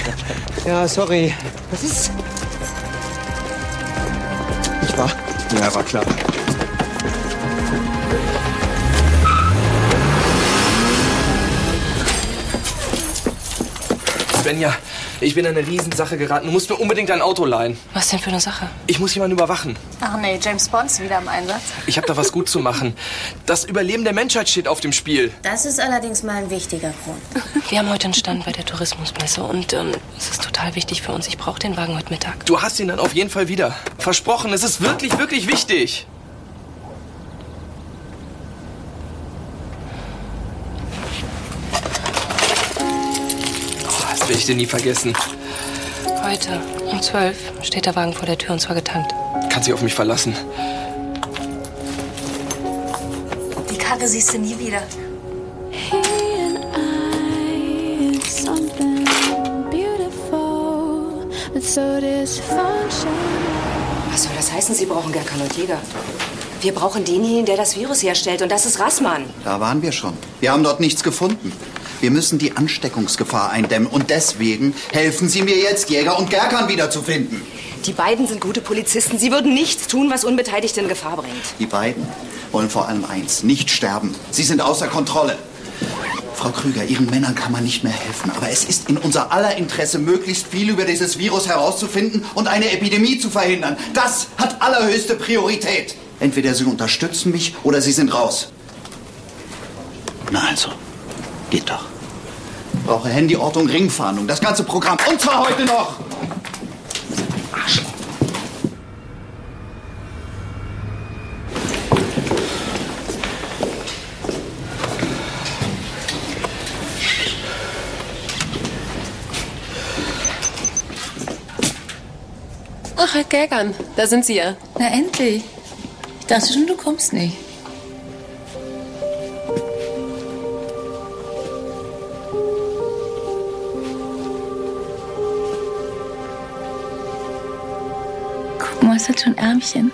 Ja, sorry. Was ist? Ich war. Ja, war klar. Svenja, ich bin in eine Riesensache geraten. Du musst mir unbedingt ein Auto leihen. Was denn für eine Sache? Ich muss jemanden überwachen. Ach nee, James Bond ist wieder im Einsatz. Ich habe da was gut zu machen. Das Überleben der Menschheit steht auf dem Spiel. Das ist allerdings mal ein wichtiger Grund. Wir haben heute einen Stand bei der Tourismusmesse und ähm, es ist total wichtig für uns. Ich brauche den Wagen heute Mittag. Du hast ihn dann auf jeden Fall wieder. Versprochen, es ist wirklich, wirklich wichtig. Oh, das will ich dir nie vergessen. Heute um 12 steht der Wagen vor der Tür und zwar getankt. Kannst dich auf mich verlassen. Die Karre siehst du nie wieder. Was soll das heißen, Sie brauchen Gerkan und Jäger? Wir brauchen denjenigen, der das Virus herstellt und das ist Rassmann. Da waren wir schon. Wir haben dort nichts gefunden. Wir müssen die Ansteckungsgefahr eindämmen. Und deswegen helfen Sie mir jetzt, Jäger und Gerkan wiederzufinden. Die beiden sind gute Polizisten. Sie würden nichts tun, was Unbeteiligte in Gefahr bringt. Die beiden wollen vor allem eins, nicht sterben. Sie sind außer Kontrolle. Frau Krüger, Ihren Männern kann man nicht mehr helfen. Aber es ist in unser aller Interesse, möglichst viel über dieses Virus herauszufinden und eine Epidemie zu verhindern. Das hat allerhöchste Priorität. Entweder Sie unterstützen mich oder Sie sind raus. Na also, geht doch. Brauche Handyortung, Ringfahndung, das ganze Programm. Und zwar heute noch. Herr Gägern, da sind Sie ja. Na endlich. Ich dachte schon, du kommst nicht. Guck mal, es hat schon Ärmchen.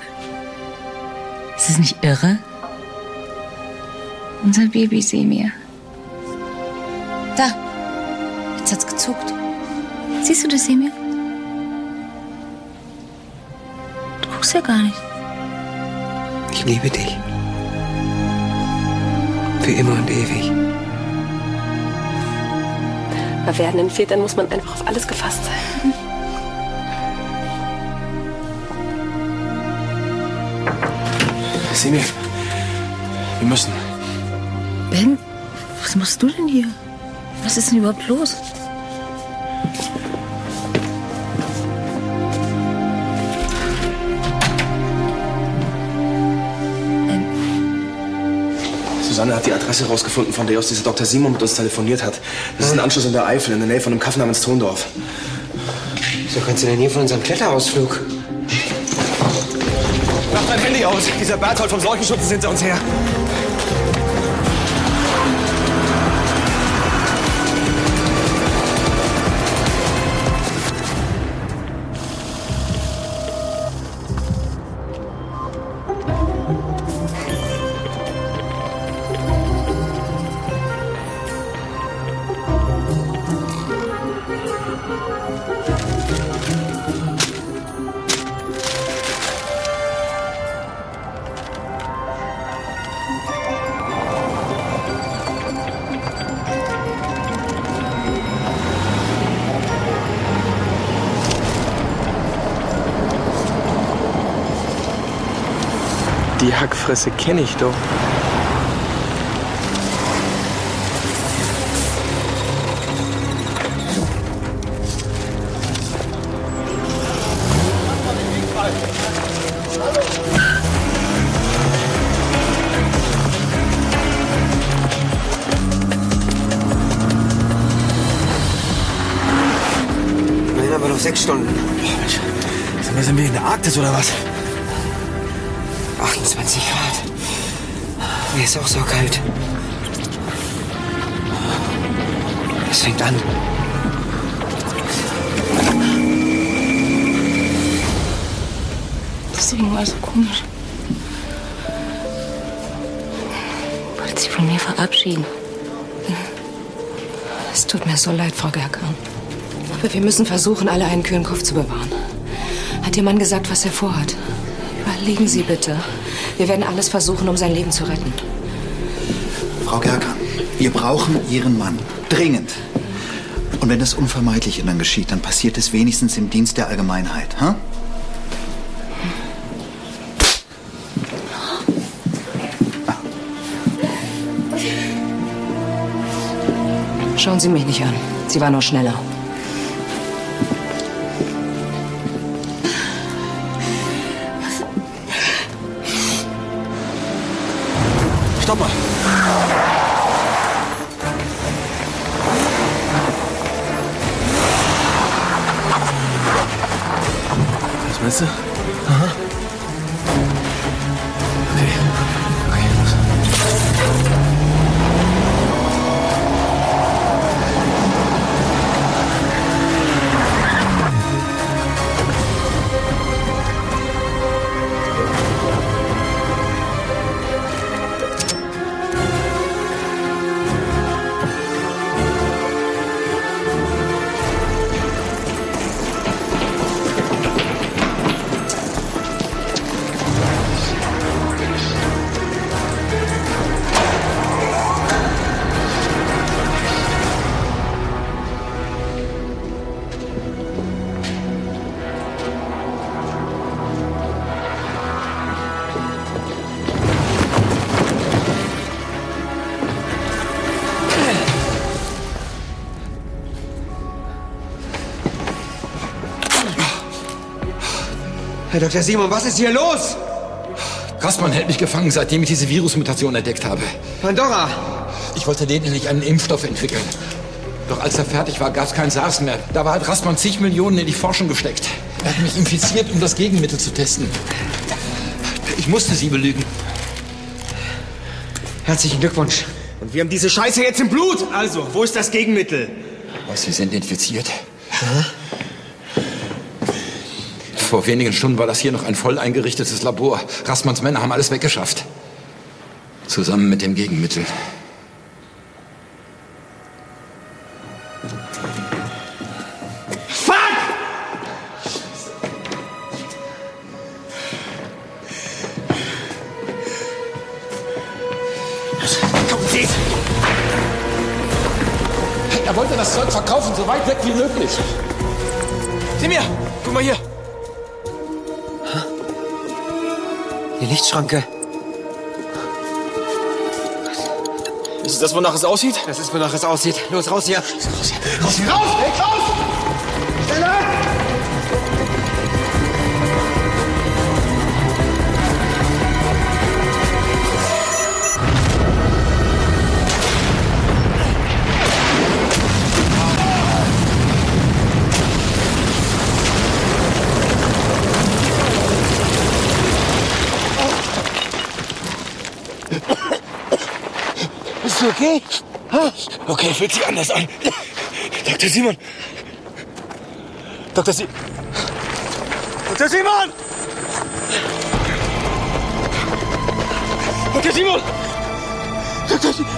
Ist es nicht irre? Unser Baby Semir. Da. Jetzt hat's gezuckt. Siehst du das, Semir? Ja gar nicht. Ich liebe dich. Für immer und ewig. Bei werdenden Vätern muss man einfach auf alles gefasst sein. Simi, wir müssen. Ben, was machst du denn hier? Was ist denn überhaupt los? Susanne hat die Adresse rausgefunden, von der aus dieser Dr. Simon mit uns telefoniert hat. Das ist ein Anschluss in der Eifel, in der Nähe von einem Kaff namens Tondorf. So ganz in der Nähe von unserem Kletterausflug. Mach dein Handy aus. Dieser Berthold vom Seuchenschutz ist hinter uns her. Die Hackfresse kenne ich doch. Immerhin aber noch sechs Stunden. Sag mal, sind wir in der Arktis oder was? ist auch so kalt. Es fängt an. Das ist irgendwas so komisch. Wollt sie von mir verabschieden? Es tut mir so leid, Frau Gerker. Aber wir müssen versuchen, alle einen kühlen Kopf zu bewahren. Hat Ihr Mann gesagt, was er vorhat? Überlegen Sie bitte. Wir werden alles versuchen, um sein Leben zu retten. Frau Gerkan, wir brauchen Ihren Mann. Dringend. Und wenn das Unvermeidliche dann geschieht, dann passiert es wenigstens im Dienst der Allgemeinheit. Hm? Schauen Sie mich nicht an. Sie war nur schneller. Herr Dr. Simon, was ist hier los? Gassmann hält mich gefangen, seitdem ich diese Virusmutation entdeckt habe. Pandora! Ich wollte lediglich einen Impfstoff entwickeln. Doch als er fertig war, gab es kein SARS mehr. Dabei hat Rassmann zig Millionen in die Forschung gesteckt. Er hat mich infiziert, um das Gegenmittel zu testen. Ich musste sie belügen. Herzlichen Glückwunsch. Und wir haben diese Scheiße jetzt im Blut. Also, wo ist das Gegenmittel? Was, Sie sind infiziert? Vor wenigen Stunden war das hier noch ein voll eingerichtetes Labor. Rassmanns Männer haben alles weggeschafft. Zusammen mit dem Gegenmittel. Die Lichtschranke. Ist es das, wonach es aussieht? Das ist, wonach es aussieht. Los, raus hier. Raus hier! Raus! Weg! Raus! Schneller! Okay, fühlt sich anders an. Dr. Simon. Dr. Si Dr. Simon! Dr. Simon! Dr. Simon!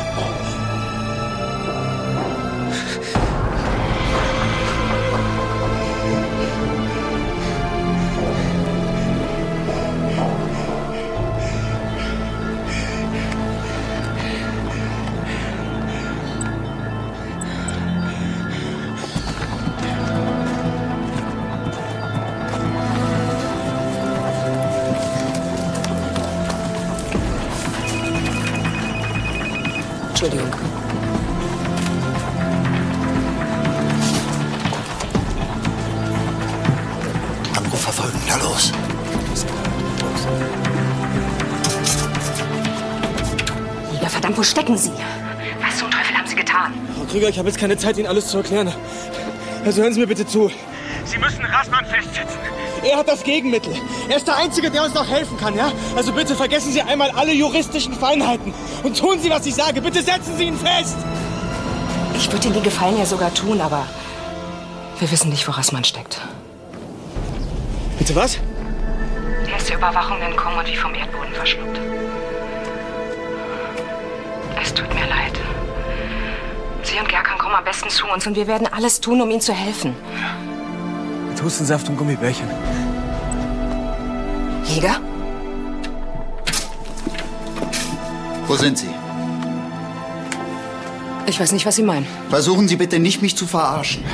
Krüger, ich habe jetzt keine Zeit, Ihnen alles zu erklären. Also hören Sie mir bitte zu. Sie müssen Rassmann festsetzen. Er hat das Gegenmittel. Er ist der Einzige, der uns noch helfen kann, ja? Also bitte vergessen Sie einmal alle juristischen Feinheiten und tun Sie, was ich sage. Bitte setzen Sie ihn fest. Ich würde Ihnen den Gefallen ja sogar tun, aber wir wissen nicht, wo Rassmann steckt. Bitte was? Der ist der Überwachung entkommen und wie vom Erdboden verschluckt. Es tut mir leid. Sie und Gerkan kommen am besten zu uns und wir werden alles tun, um Ihnen zu helfen. Mit Hustensaft und Gummibärchen. Jäger? Wo sind Sie? Ich weiß nicht, was Sie meinen. Versuchen Sie bitte nicht, mich zu verarschen.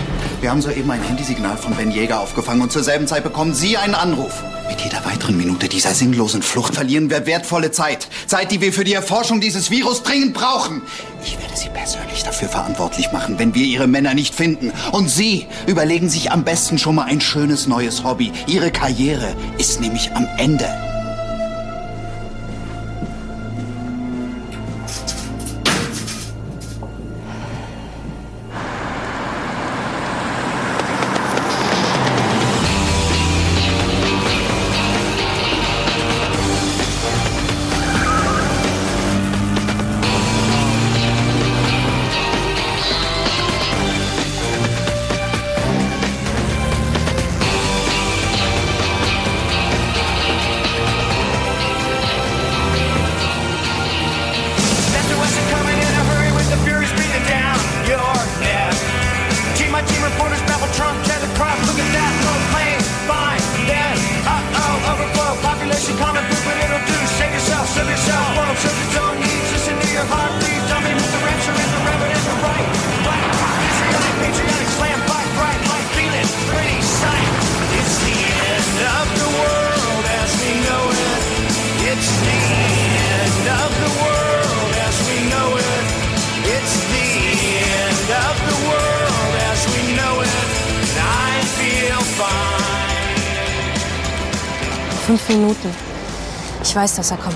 Wir haben soeben ein Handysignal von Ben Jäger aufgefangen und zur selben Zeit bekommen Sie einen Anruf. Mit jeder weiteren Minute dieser sinnlosen Flucht verlieren wir wertvolle Zeit. Zeit, die wir für die Erforschung dieses Virus dringend brauchen. Ich werde Sie persönlich dafür verantwortlich machen, wenn wir Ihre Männer nicht finden. Und Sie überlegen sich am besten schon mal ein schönes neues Hobby. Ihre Karriere ist nämlich am Ende. Ich weiß, dass er kommt.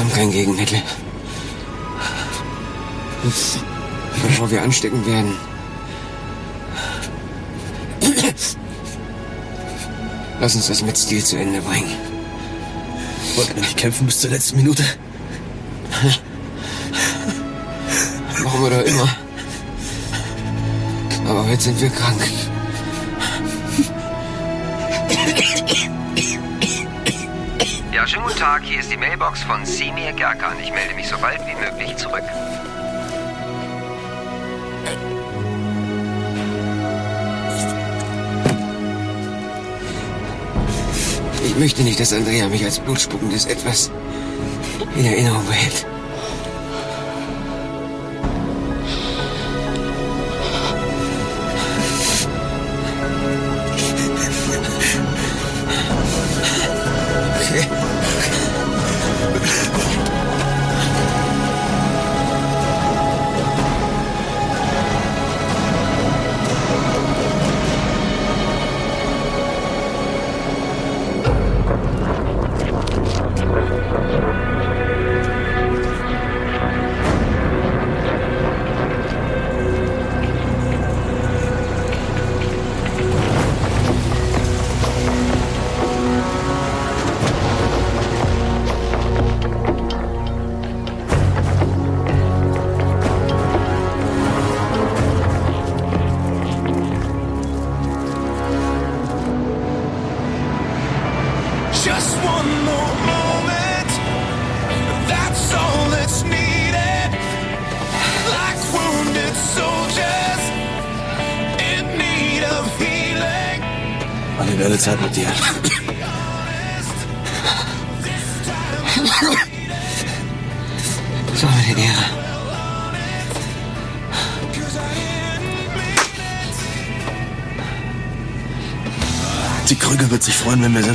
Wir haben kein Gegenmittel. Bevor wir anstecken werden. Lass uns das mit Stil zu Ende bringen. Wollten wir nicht kämpfen bis zur letzten Minute? Machen wir doch immer. Aber heute sind wir krank. Schönen guten Tag. Hier ist die Mailbox von Semir Gerkan. Ich melde mich so bald wie möglich zurück. Ich möchte nicht, dass Andrea mich als blutspuckendes Etwas in Erinnerung behält.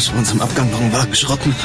Selbst bei unserem Abgang noch einen Wagen schrotten.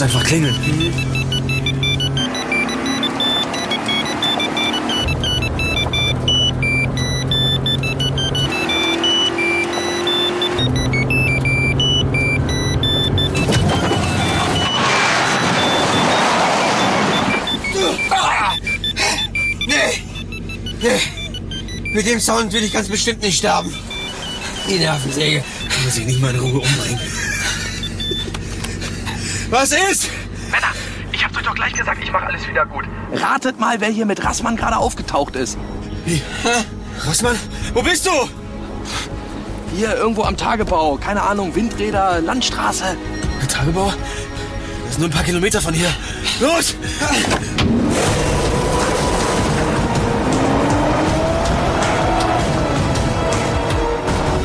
Lass einfach klingeln. Nee! Nee! Mit dem Sound will ich ganz bestimmt nicht sterben. Die Nervensäge man sich nicht mal in Ruhe umbringen. Was ist? Männer, ich hab's euch doch gleich gesagt, ich mach alles wieder gut. Ratet mal, wer hier mit Rassmann gerade aufgetaucht ist. Wie? Rassmann? Wo bist du? Hier, irgendwo am Tagebau. Keine Ahnung, Windräder, Landstraße. Tagebau? Das ist nur ein paar Kilometer von hier. Los!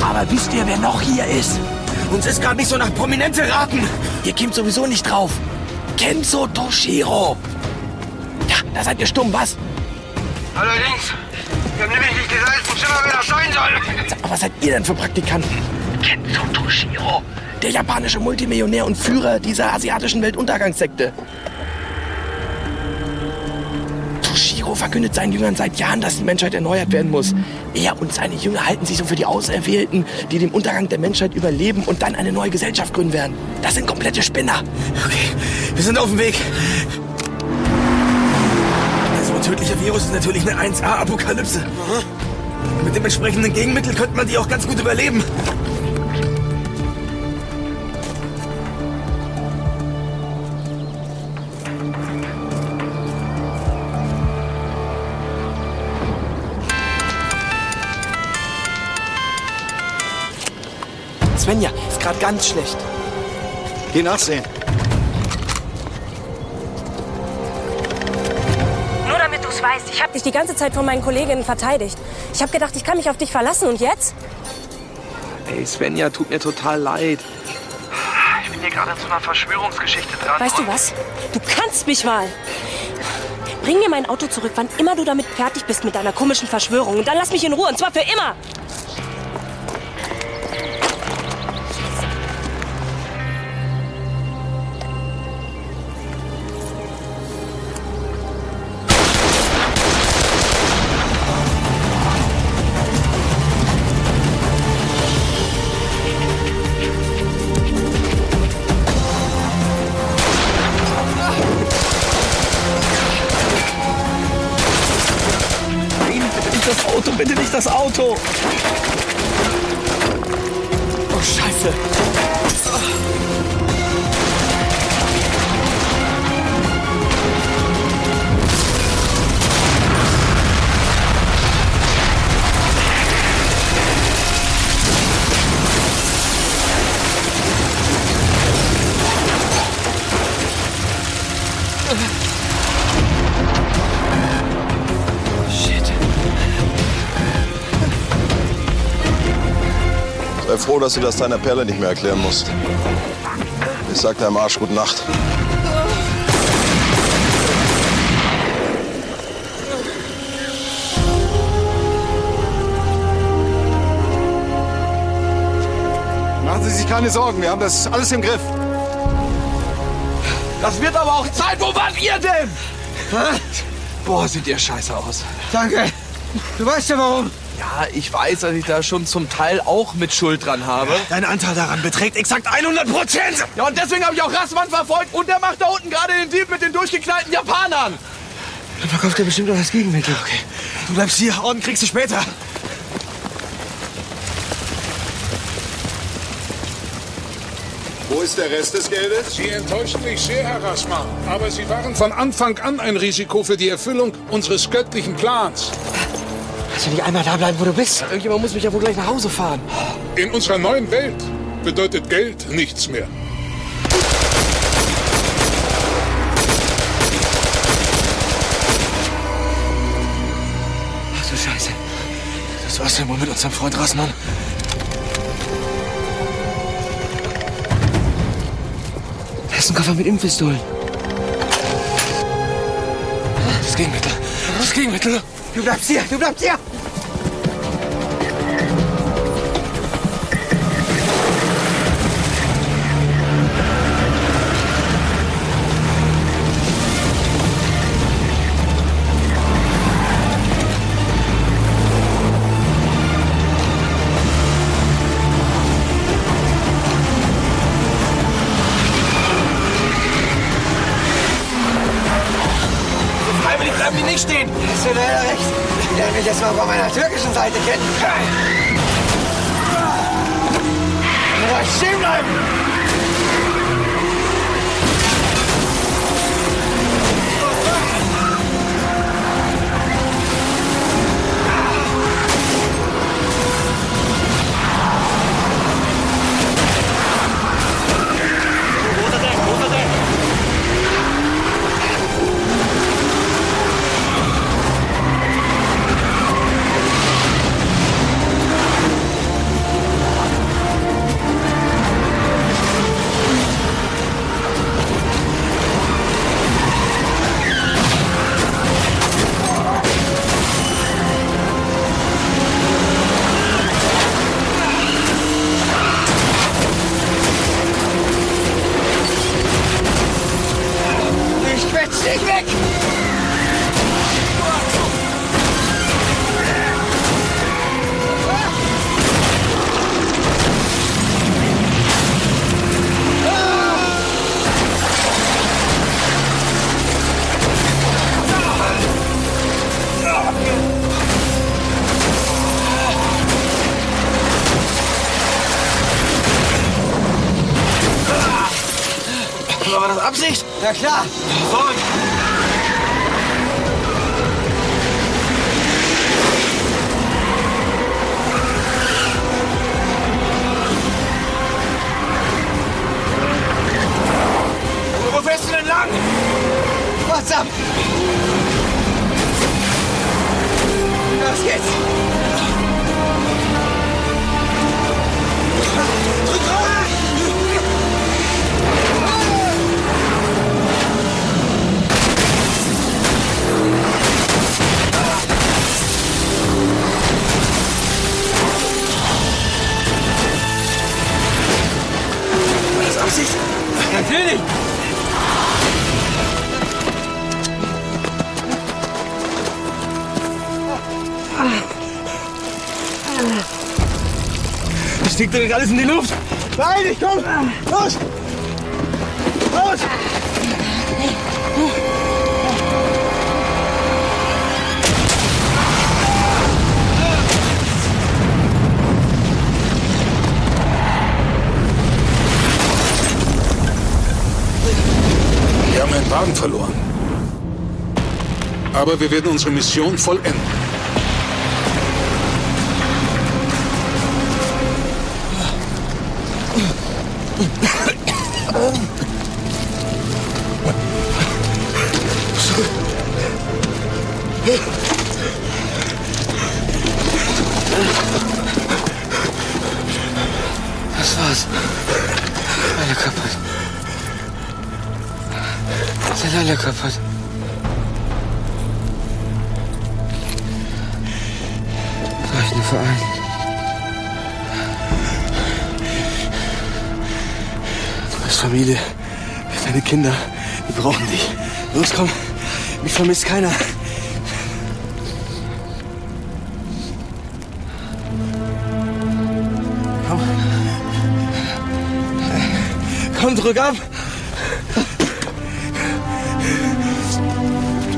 Aber wisst ihr, wer noch hier ist? Uns ist gerade nicht so nach Prominente raten. Ihr kommt sowieso nicht drauf. Kenzo Toshiro. Ja, da seid ihr stumm, was? Allerdings, wir haben nämlich nicht den letzten Schimmer, wer das sein soll. Mal, was seid ihr denn für Praktikanten? Kenzo Toshiro. Der japanische Multimillionär und Führer dieser asiatischen Weltuntergangssekte. Toshiro verkündet seinen Jüngern seit Jahren, dass die Menschheit erneuert werden muss. Er und seine Jünger halten sich so für die Auserwählten, die dem Untergang der Menschheit überleben und dann eine neue Gesellschaft gründen werden. Das sind komplette Spinner. Okay, wir sind auf dem Weg. So ein tödlicher Virus ist natürlich eine 1A-Apokalypse. Mit dem entsprechenden Gegenmittel könnte man die auch ganz gut überleben. Svenja ist gerade ganz schlecht. Geh nachsehen. Nur damit du es weißt, ich habe dich die ganze Zeit von meinen Kolleginnen verteidigt. Ich habe gedacht, ich kann mich auf dich verlassen und jetzt? Ey, Svenja, tut mir total leid. Ich bin hier gerade zu einer Verschwörungsgeschichte dran. Weißt du was? Du kannst mich mal. Bring mir mein Auto zurück, wann immer du damit fertig bist mit deiner komischen Verschwörung. Und dann lass mich in Ruhe, und zwar für immer. Nicht dass du das deiner Perle nicht mehr erklären musst. Ich sag deinem Arsch gute Nacht. Machen Sie sich keine Sorgen, wir haben das alles im Griff. Das wird aber auch Zeit. Wo wart ihr denn? Boah, sieht ihr scheiße aus. Danke. Du weißt ja warum. Ja, ich weiß, dass ich da schon zum Teil auch mit Schuld dran habe. Dein Anteil daran beträgt exakt 100 Prozent. Ja, und deswegen habe ich auch Rassmann verfolgt und der macht da unten gerade den Dieb mit den durchgeknallten Japanern. Dann verkauft er bestimmt auch das Gegenmittel. Okay. Du bleibst hier, Orden kriegst du später. Wo ist der Rest des Geldes? Sie enttäuschten mich sehr, Herr Rassmann. Aber Sie waren von Anfang an ein Risiko für die Erfüllung unseres göttlichen Plans. Kannst du nicht einmal da bleiben, wo du bist? Irgendjemand muss mich ja wohl gleich nach Hause fahren. In unserer neuen Welt bedeutet Geld nichts mehr. Ach du Scheiße. Was war's denn wohl mit unserem Freund Rassmann? Da ist ein Koffer mit Impfpistolen. Das Gegenmittel. Das Gegenmittel. Du bleibst hier, du bleibst hier! Hast du recht. Ich lerne mich jetzt mal von meiner türkischen Seite kennen. Ja, stehen bleiben! Dich weg! War das Absicht? Ja klar. Vorwärts. Up? Los geht's! Drück Absicht? Natürlich! Fliegt doch nicht alles in die Luft. Nein, ich komm! Los! Los! Wir haben einen Wagen verloren. Aber wir werden unsere Mission vollenden. Keiner. Komm. Komm, drück ab.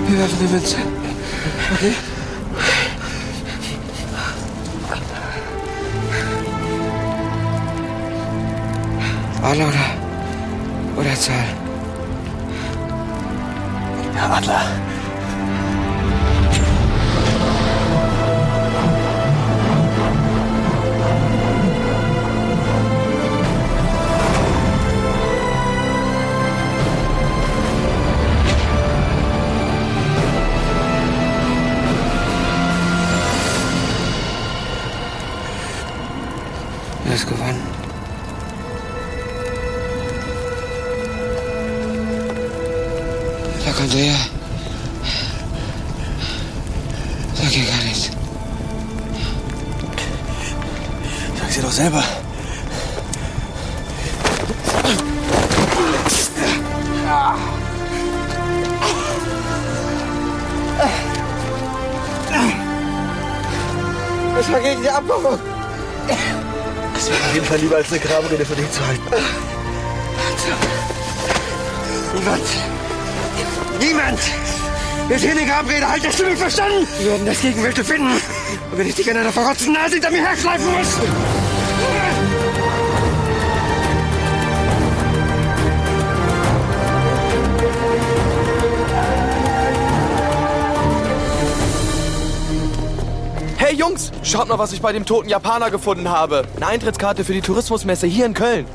Wir werfen die Münze. Okay? Adler oder, oder Zahl? Als eine Grabrede für dich zu halten. Niemand. Niemand. Wir sehen eine Grabrede. Halt, hast du mich verstanden? Wir werden das Gegenmittel finden. Und wenn ich dich an einer verrotzten Nase hinter mir herschleifen muss. Schaut mal, was ich bei dem toten Japaner gefunden habe. Eine Eintrittskarte für die Tourismusmesse hier in Köln.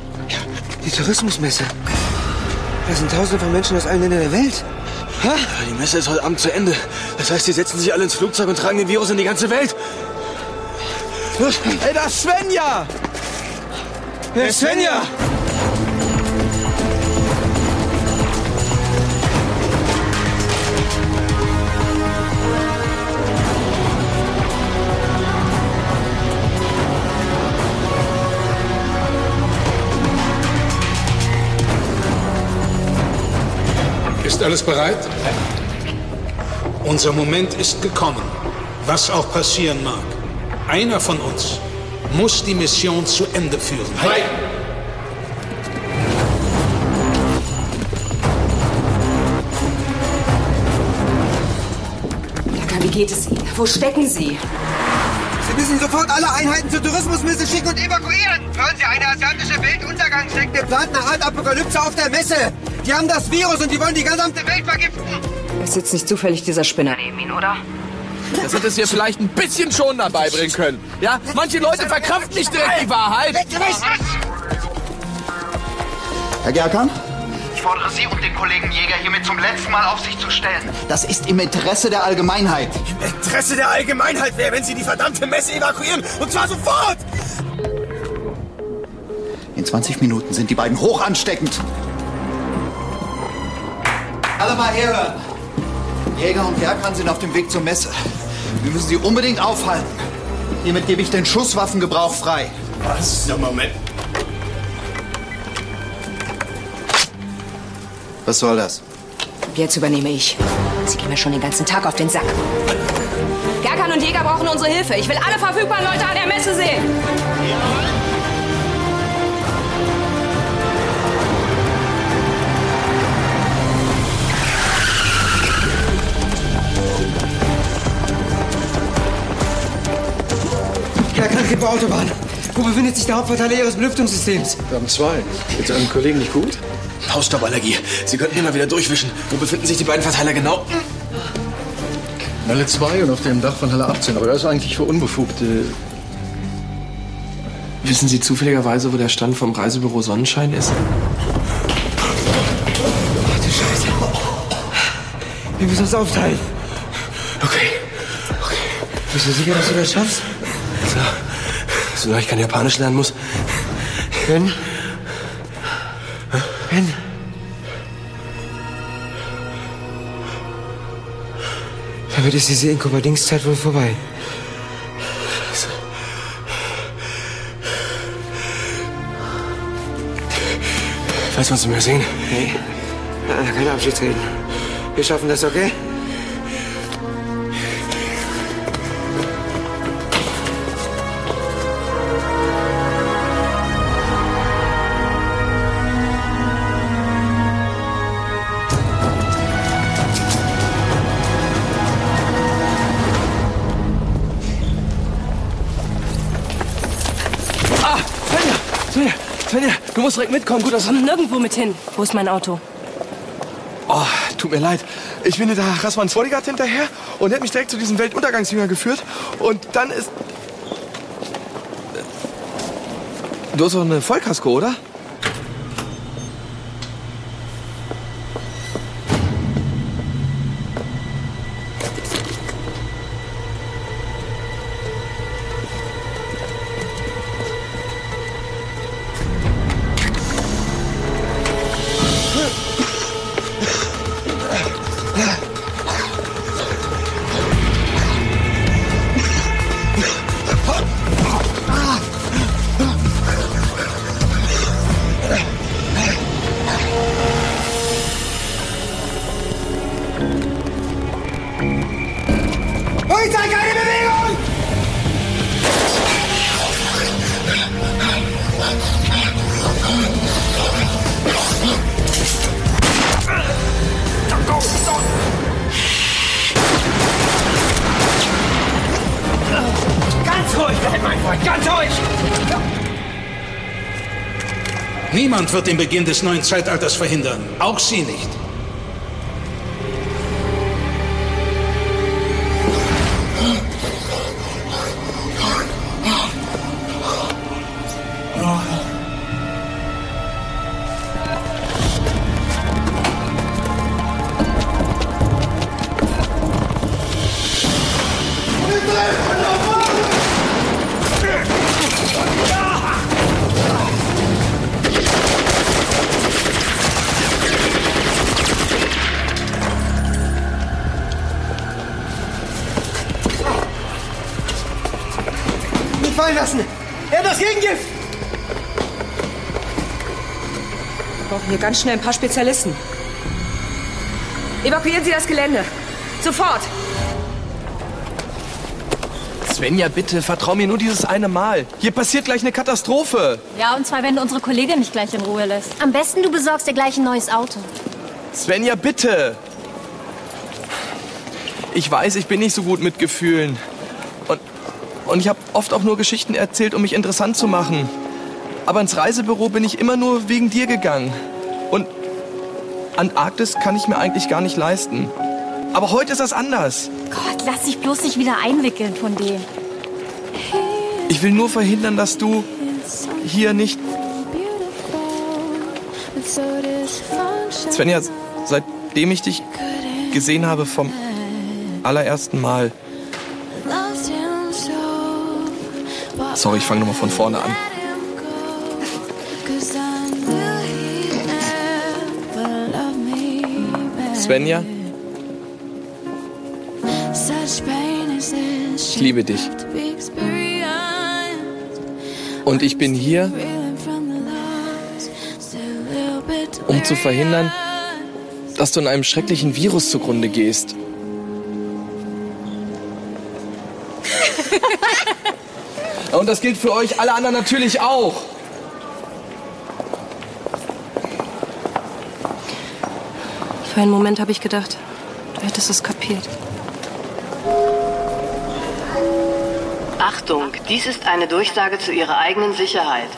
Die Tourismusmesse. Da sind tausende von Menschen aus allen Ländern der Welt. Ja, Die Messe ist heute Abend zu Ende. Das heißt, die setzen sich alle ins Flugzeug und tragen den Virus in die ganze Welt. Los. Ey, da ist Svenja! Ist Svenja? Ist alles bereit? Unser Moment ist gekommen, was auch passieren mag. Einer von uns muss die Mission zu Ende führen. Jaka, wie geht es Ihnen? Wo stecken Sie? Sie müssen sofort alle Einheiten zur Tourismusmesse schicken und evakuieren. Hören Sie, eine asiatische Weltuntergangssekte plant eine Art Apokalypse auf der Messe. Die haben das Virus und die wollen die gesamte Welt vergiften. Ist jetzt nicht zufällig dieser Spinner neben Ihnen, oder? Das hätte es ihr vielleicht ein bisschen schon dabei bringen können. Ja, manche Leute verkraften nicht direkt die Wahrheit. Herr Gerkan? Ich fordere Sie und den Kollegen Jäger hiermit zum letzten Mal auf sich zu stellen. Das ist im Interesse der Allgemeinheit. Im Interesse der Allgemeinheit wäre, wenn Sie die verdammte Messe evakuieren. Und zwar sofort! In 20 Minuten sind die beiden hoch ansteckend. Alle mal herhören. Jäger und Gerkan sind auf dem Weg zur Messe. Wir müssen sie unbedingt aufhalten. Hiermit gebe ich den Schusswaffengebrauch frei. Was? Na, Moment. Was soll das? Jetzt übernehme ich. Sie gehen mir schon den ganzen Tag auf den Sack. Gerkan und Jäger brauchen unsere Hilfe. Ich will alle verfügbaren Leute an der Messe sehen. Herr Kranke Autobahn. Wo befindet sich der Hauptverteiler Ihres Belüftungssystems? Wir haben zwei. Geht's einem Kollegen nicht gut? Hausstauballergie. Sie könnten immer wieder durchwischen. Wo befinden sich die beiden Verteiler genau? Halle 2 und auf dem Dach von Halle 18. Aber das ist eigentlich für Unbefugte. Wissen Sie zufälligerweise, wo der Stand vom Reisebüro Sonnenschein ist? Ach du Scheiße. Wir müssen uns aufteilen. Okay. Bist du sicher, dass du das schaffst? So. Solange ich kein Japanisch lernen muss. Ben? Ben? Damit ist diese Inkubadingszeit wohl vorbei. Weißt du, was wir sehen? Nee. Keine Abschiedsreden. Wir schaffen das, okay? Du musst direkt mitkommen. Gut, dass Komm nirgendwo mit hin. Wo ist mein Auto? Oh, tut mir leid. Ich bin da Rasmans Bodyguard hinterher und er hat mich direkt zu diesem Weltuntergangsjünger geführt. Und dann ist... Du hast doch eine Vollkasko, oder? Wird den Beginn des neuen Zeitalters verhindern. Auch Sie nicht. Ganz schnell ein paar Spezialisten. Evakuieren Sie das Gelände. Sofort! Svenja, bitte, vertrau mir nur dieses eine Mal. Hier passiert gleich eine Katastrophe. Ja, und zwar, wenn du unsere Kollegin nicht gleich in Ruhe lässt. Am besten, du besorgst dir gleich ein neues Auto. Svenja, bitte. Ich weiß, ich bin nicht so gut mit Gefühlen. Und, und ich habe oft auch nur Geschichten erzählt, um mich interessant zu machen. Aber ins Reisebüro bin ich immer nur wegen dir gegangen. Antarktis kann ich mir eigentlich gar nicht leisten. Aber heute ist das anders. Gott, lass dich bloß nicht wieder einwickeln von denen. Ich will nur verhindern, dass du hier nicht... Svenja, seitdem ich dich gesehen habe vom allerersten Mal... Sorry, ich fange nochmal von vorne an. Svenja, ich liebe dich. Und ich bin hier, um zu verhindern, dass du in einem schrecklichen Virus zugrunde gehst. Und das gilt für euch alle anderen natürlich auch. Für einen Moment habe ich gedacht, du hättest es kapiert. Achtung, dies ist eine Durchsage zu Ihrer eigenen Sicherheit.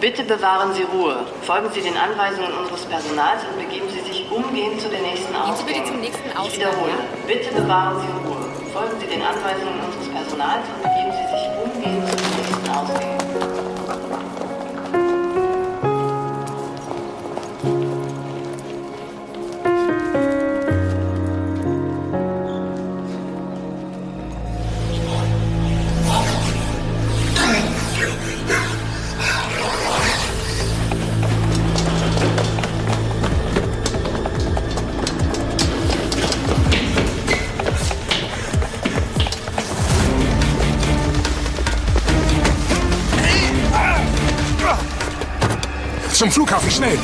Bitte bewahren Sie Ruhe. Folgen Sie den Anweisungen unseres Personals und begeben Sie sich umgehend zu den nächsten Ausgängen. zum nächsten Ich wiederhole, bitte bewahren Sie Ruhe. Folgen Sie den Anweisungen unseres Personals und begeben Sie sich umgehend zu den nächsten Ausgängen. Flughafen, schnell!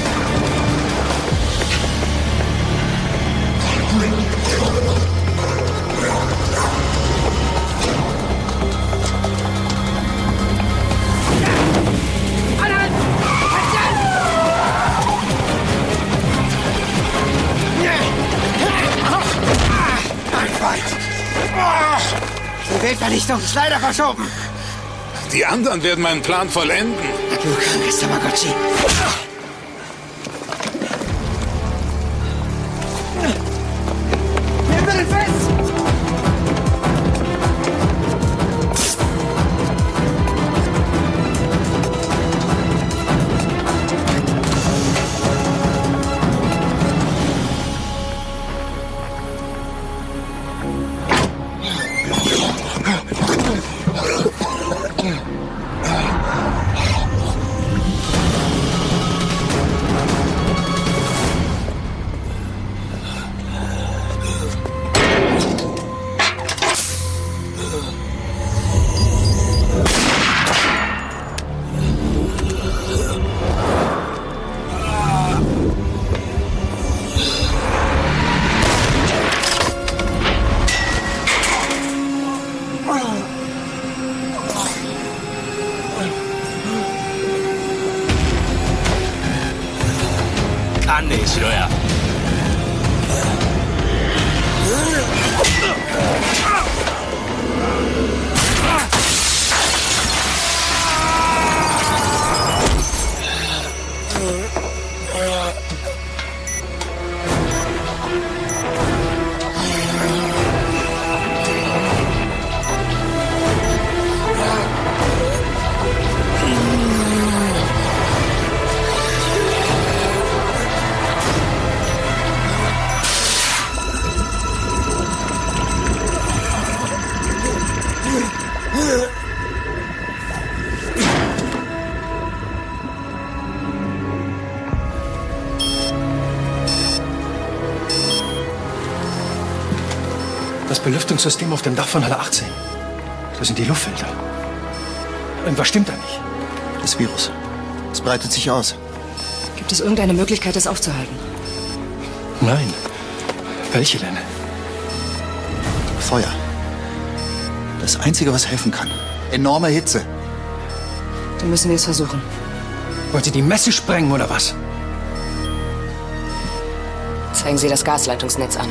Die Weltvernichtung ist leider verschoben. Die anderen werden meinen Plan vollenden. Du krankes Tamagotchi. Das Belüftungssystem auf dem Dach von Halle 18. Das sind die Luftfilter. Irgendwas stimmt da nicht. Das Virus. Es breitet sich aus. Gibt es irgendeine Möglichkeit, das aufzuhalten? Nein. Welche denn? Feuer. Das Einzige, was helfen kann. Enorme Hitze. Dann müssen wir es versuchen. Wollt ihr die Messe sprengen oder was? Zeigen Sie das Gasleitungsnetz an.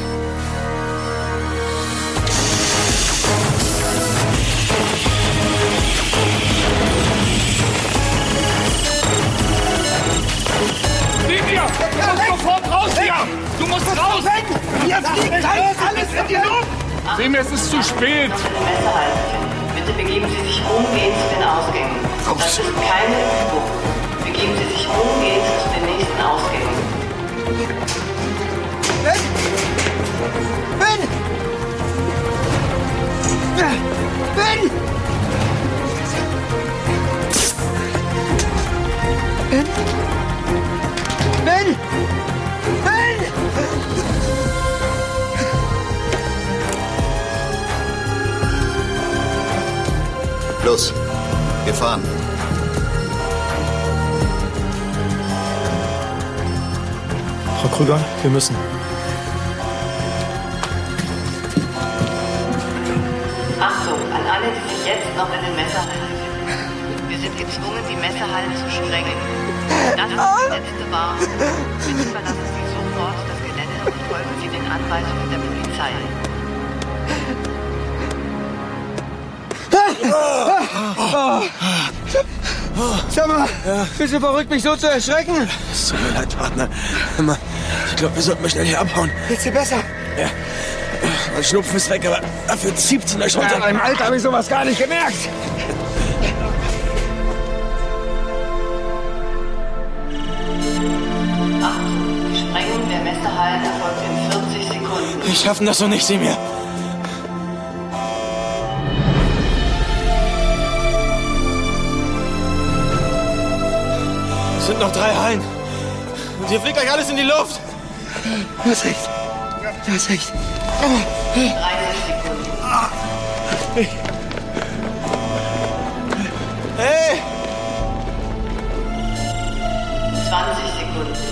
Sieh mir, es ist zu spät! Bitte begeben Sie sich umgehend zu den Ausgängen. Das ist keine Übung. Begeben Sie sich umgehend zu den nächsten Ausgängen. Ben! Ben! Ben! Ben! Ben! Fahren. Frau Krüger, wir müssen. Achtung an alle, die sich jetzt noch in den Messerhallen befinden. Wir sind gezwungen, die Messerhallen zu sprengen. Das ist die letzte Warnung. Bitte verlassen Sie sofort das Gelände und folgen Sie den Anweisungen der Polizei. Sag mal, bist du verrückt, mich so zu erschrecken? Es tut mir leid, Partner. Hör mal, ich glaube, wir sollten mal schnell hier abhauen. Geht's dir besser? Ja. Mein Schnupfen ist weg, aber dafür zieht's in der Schulter. Ja, in meinem Alter habe ich sowas gar nicht gemerkt. Achtung, die Sprengung der Messerhallen erfolgt in 40 Sekunden. Wir schaffen das so nicht, sieh mir. Sind noch drei Hallen. Und hier fliegt gleich alles in die Luft. Du hast recht. Du hast recht. 30 Sekunden. Hey! 20 Sekunden.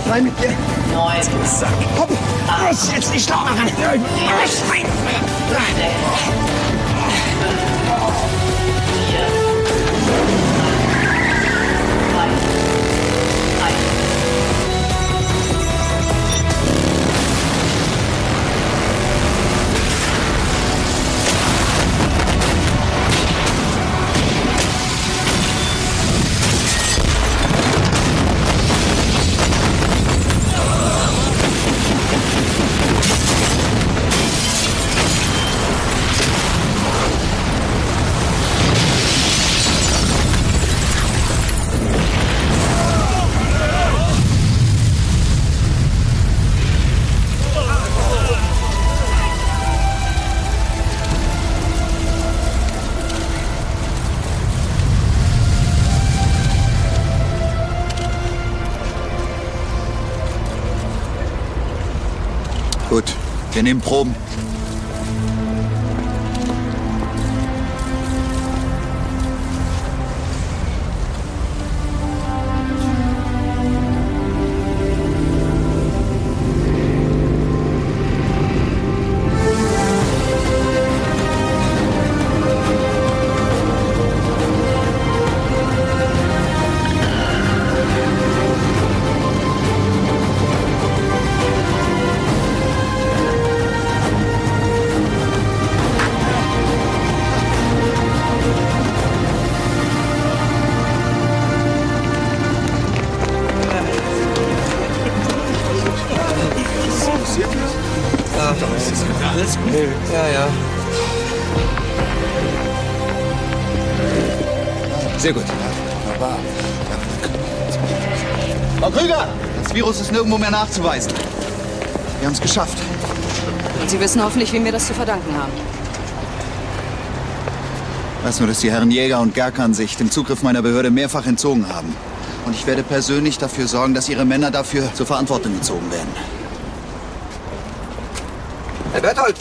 Los rein mit dir. Neun. Sack. Hopp. Los, jetzt die Schlauch machen. Los, rein. Gut, wir nehmen Proben. Nirgendwo mehr nachzuweisen. Wir haben es geschafft. Und Sie wissen hoffentlich, wem wir das zu verdanken haben. Ich weiß nur, dass die Herren Jäger und Gerkan sich dem Zugriff meiner Behörde mehrfach entzogen haben. Und ich werde persönlich dafür sorgen, dass ihre Männer dafür zur Verantwortung gezogen werden. Herr Berthold!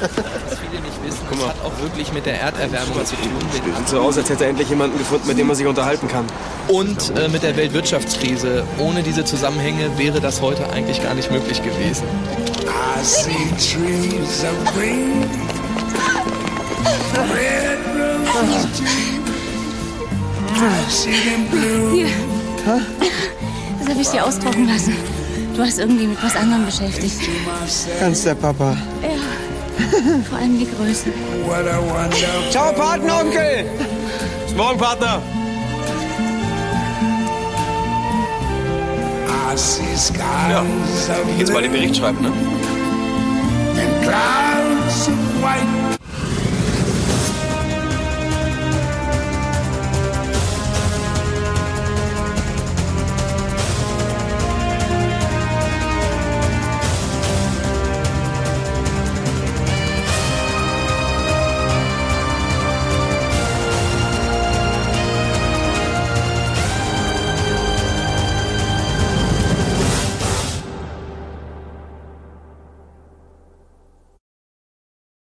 Was viele nicht wissen, das hat auch wirklich mit der Erderwärmung zu tun. Sieht so aus, als hätte er endlich jemanden gefunden, mit dem man sich unterhalten kann. Und äh, mit der Weltwirtschaftskrise. Ohne diese Zusammenhänge wäre das heute eigentlich gar nicht möglich gewesen. I see trees of green, red roses too. I see them blue. Hier. Das habe ich dir ausdrucken lassen. Du hast irgendwie mit was anderem beschäftigt. Ganz der Papa. Ja. Vor allem die Größe. What a wonderful Ciao, Patenonkel! Bis morgen, Partner! Ja, jetzt mal den. Bericht schreiben, ne?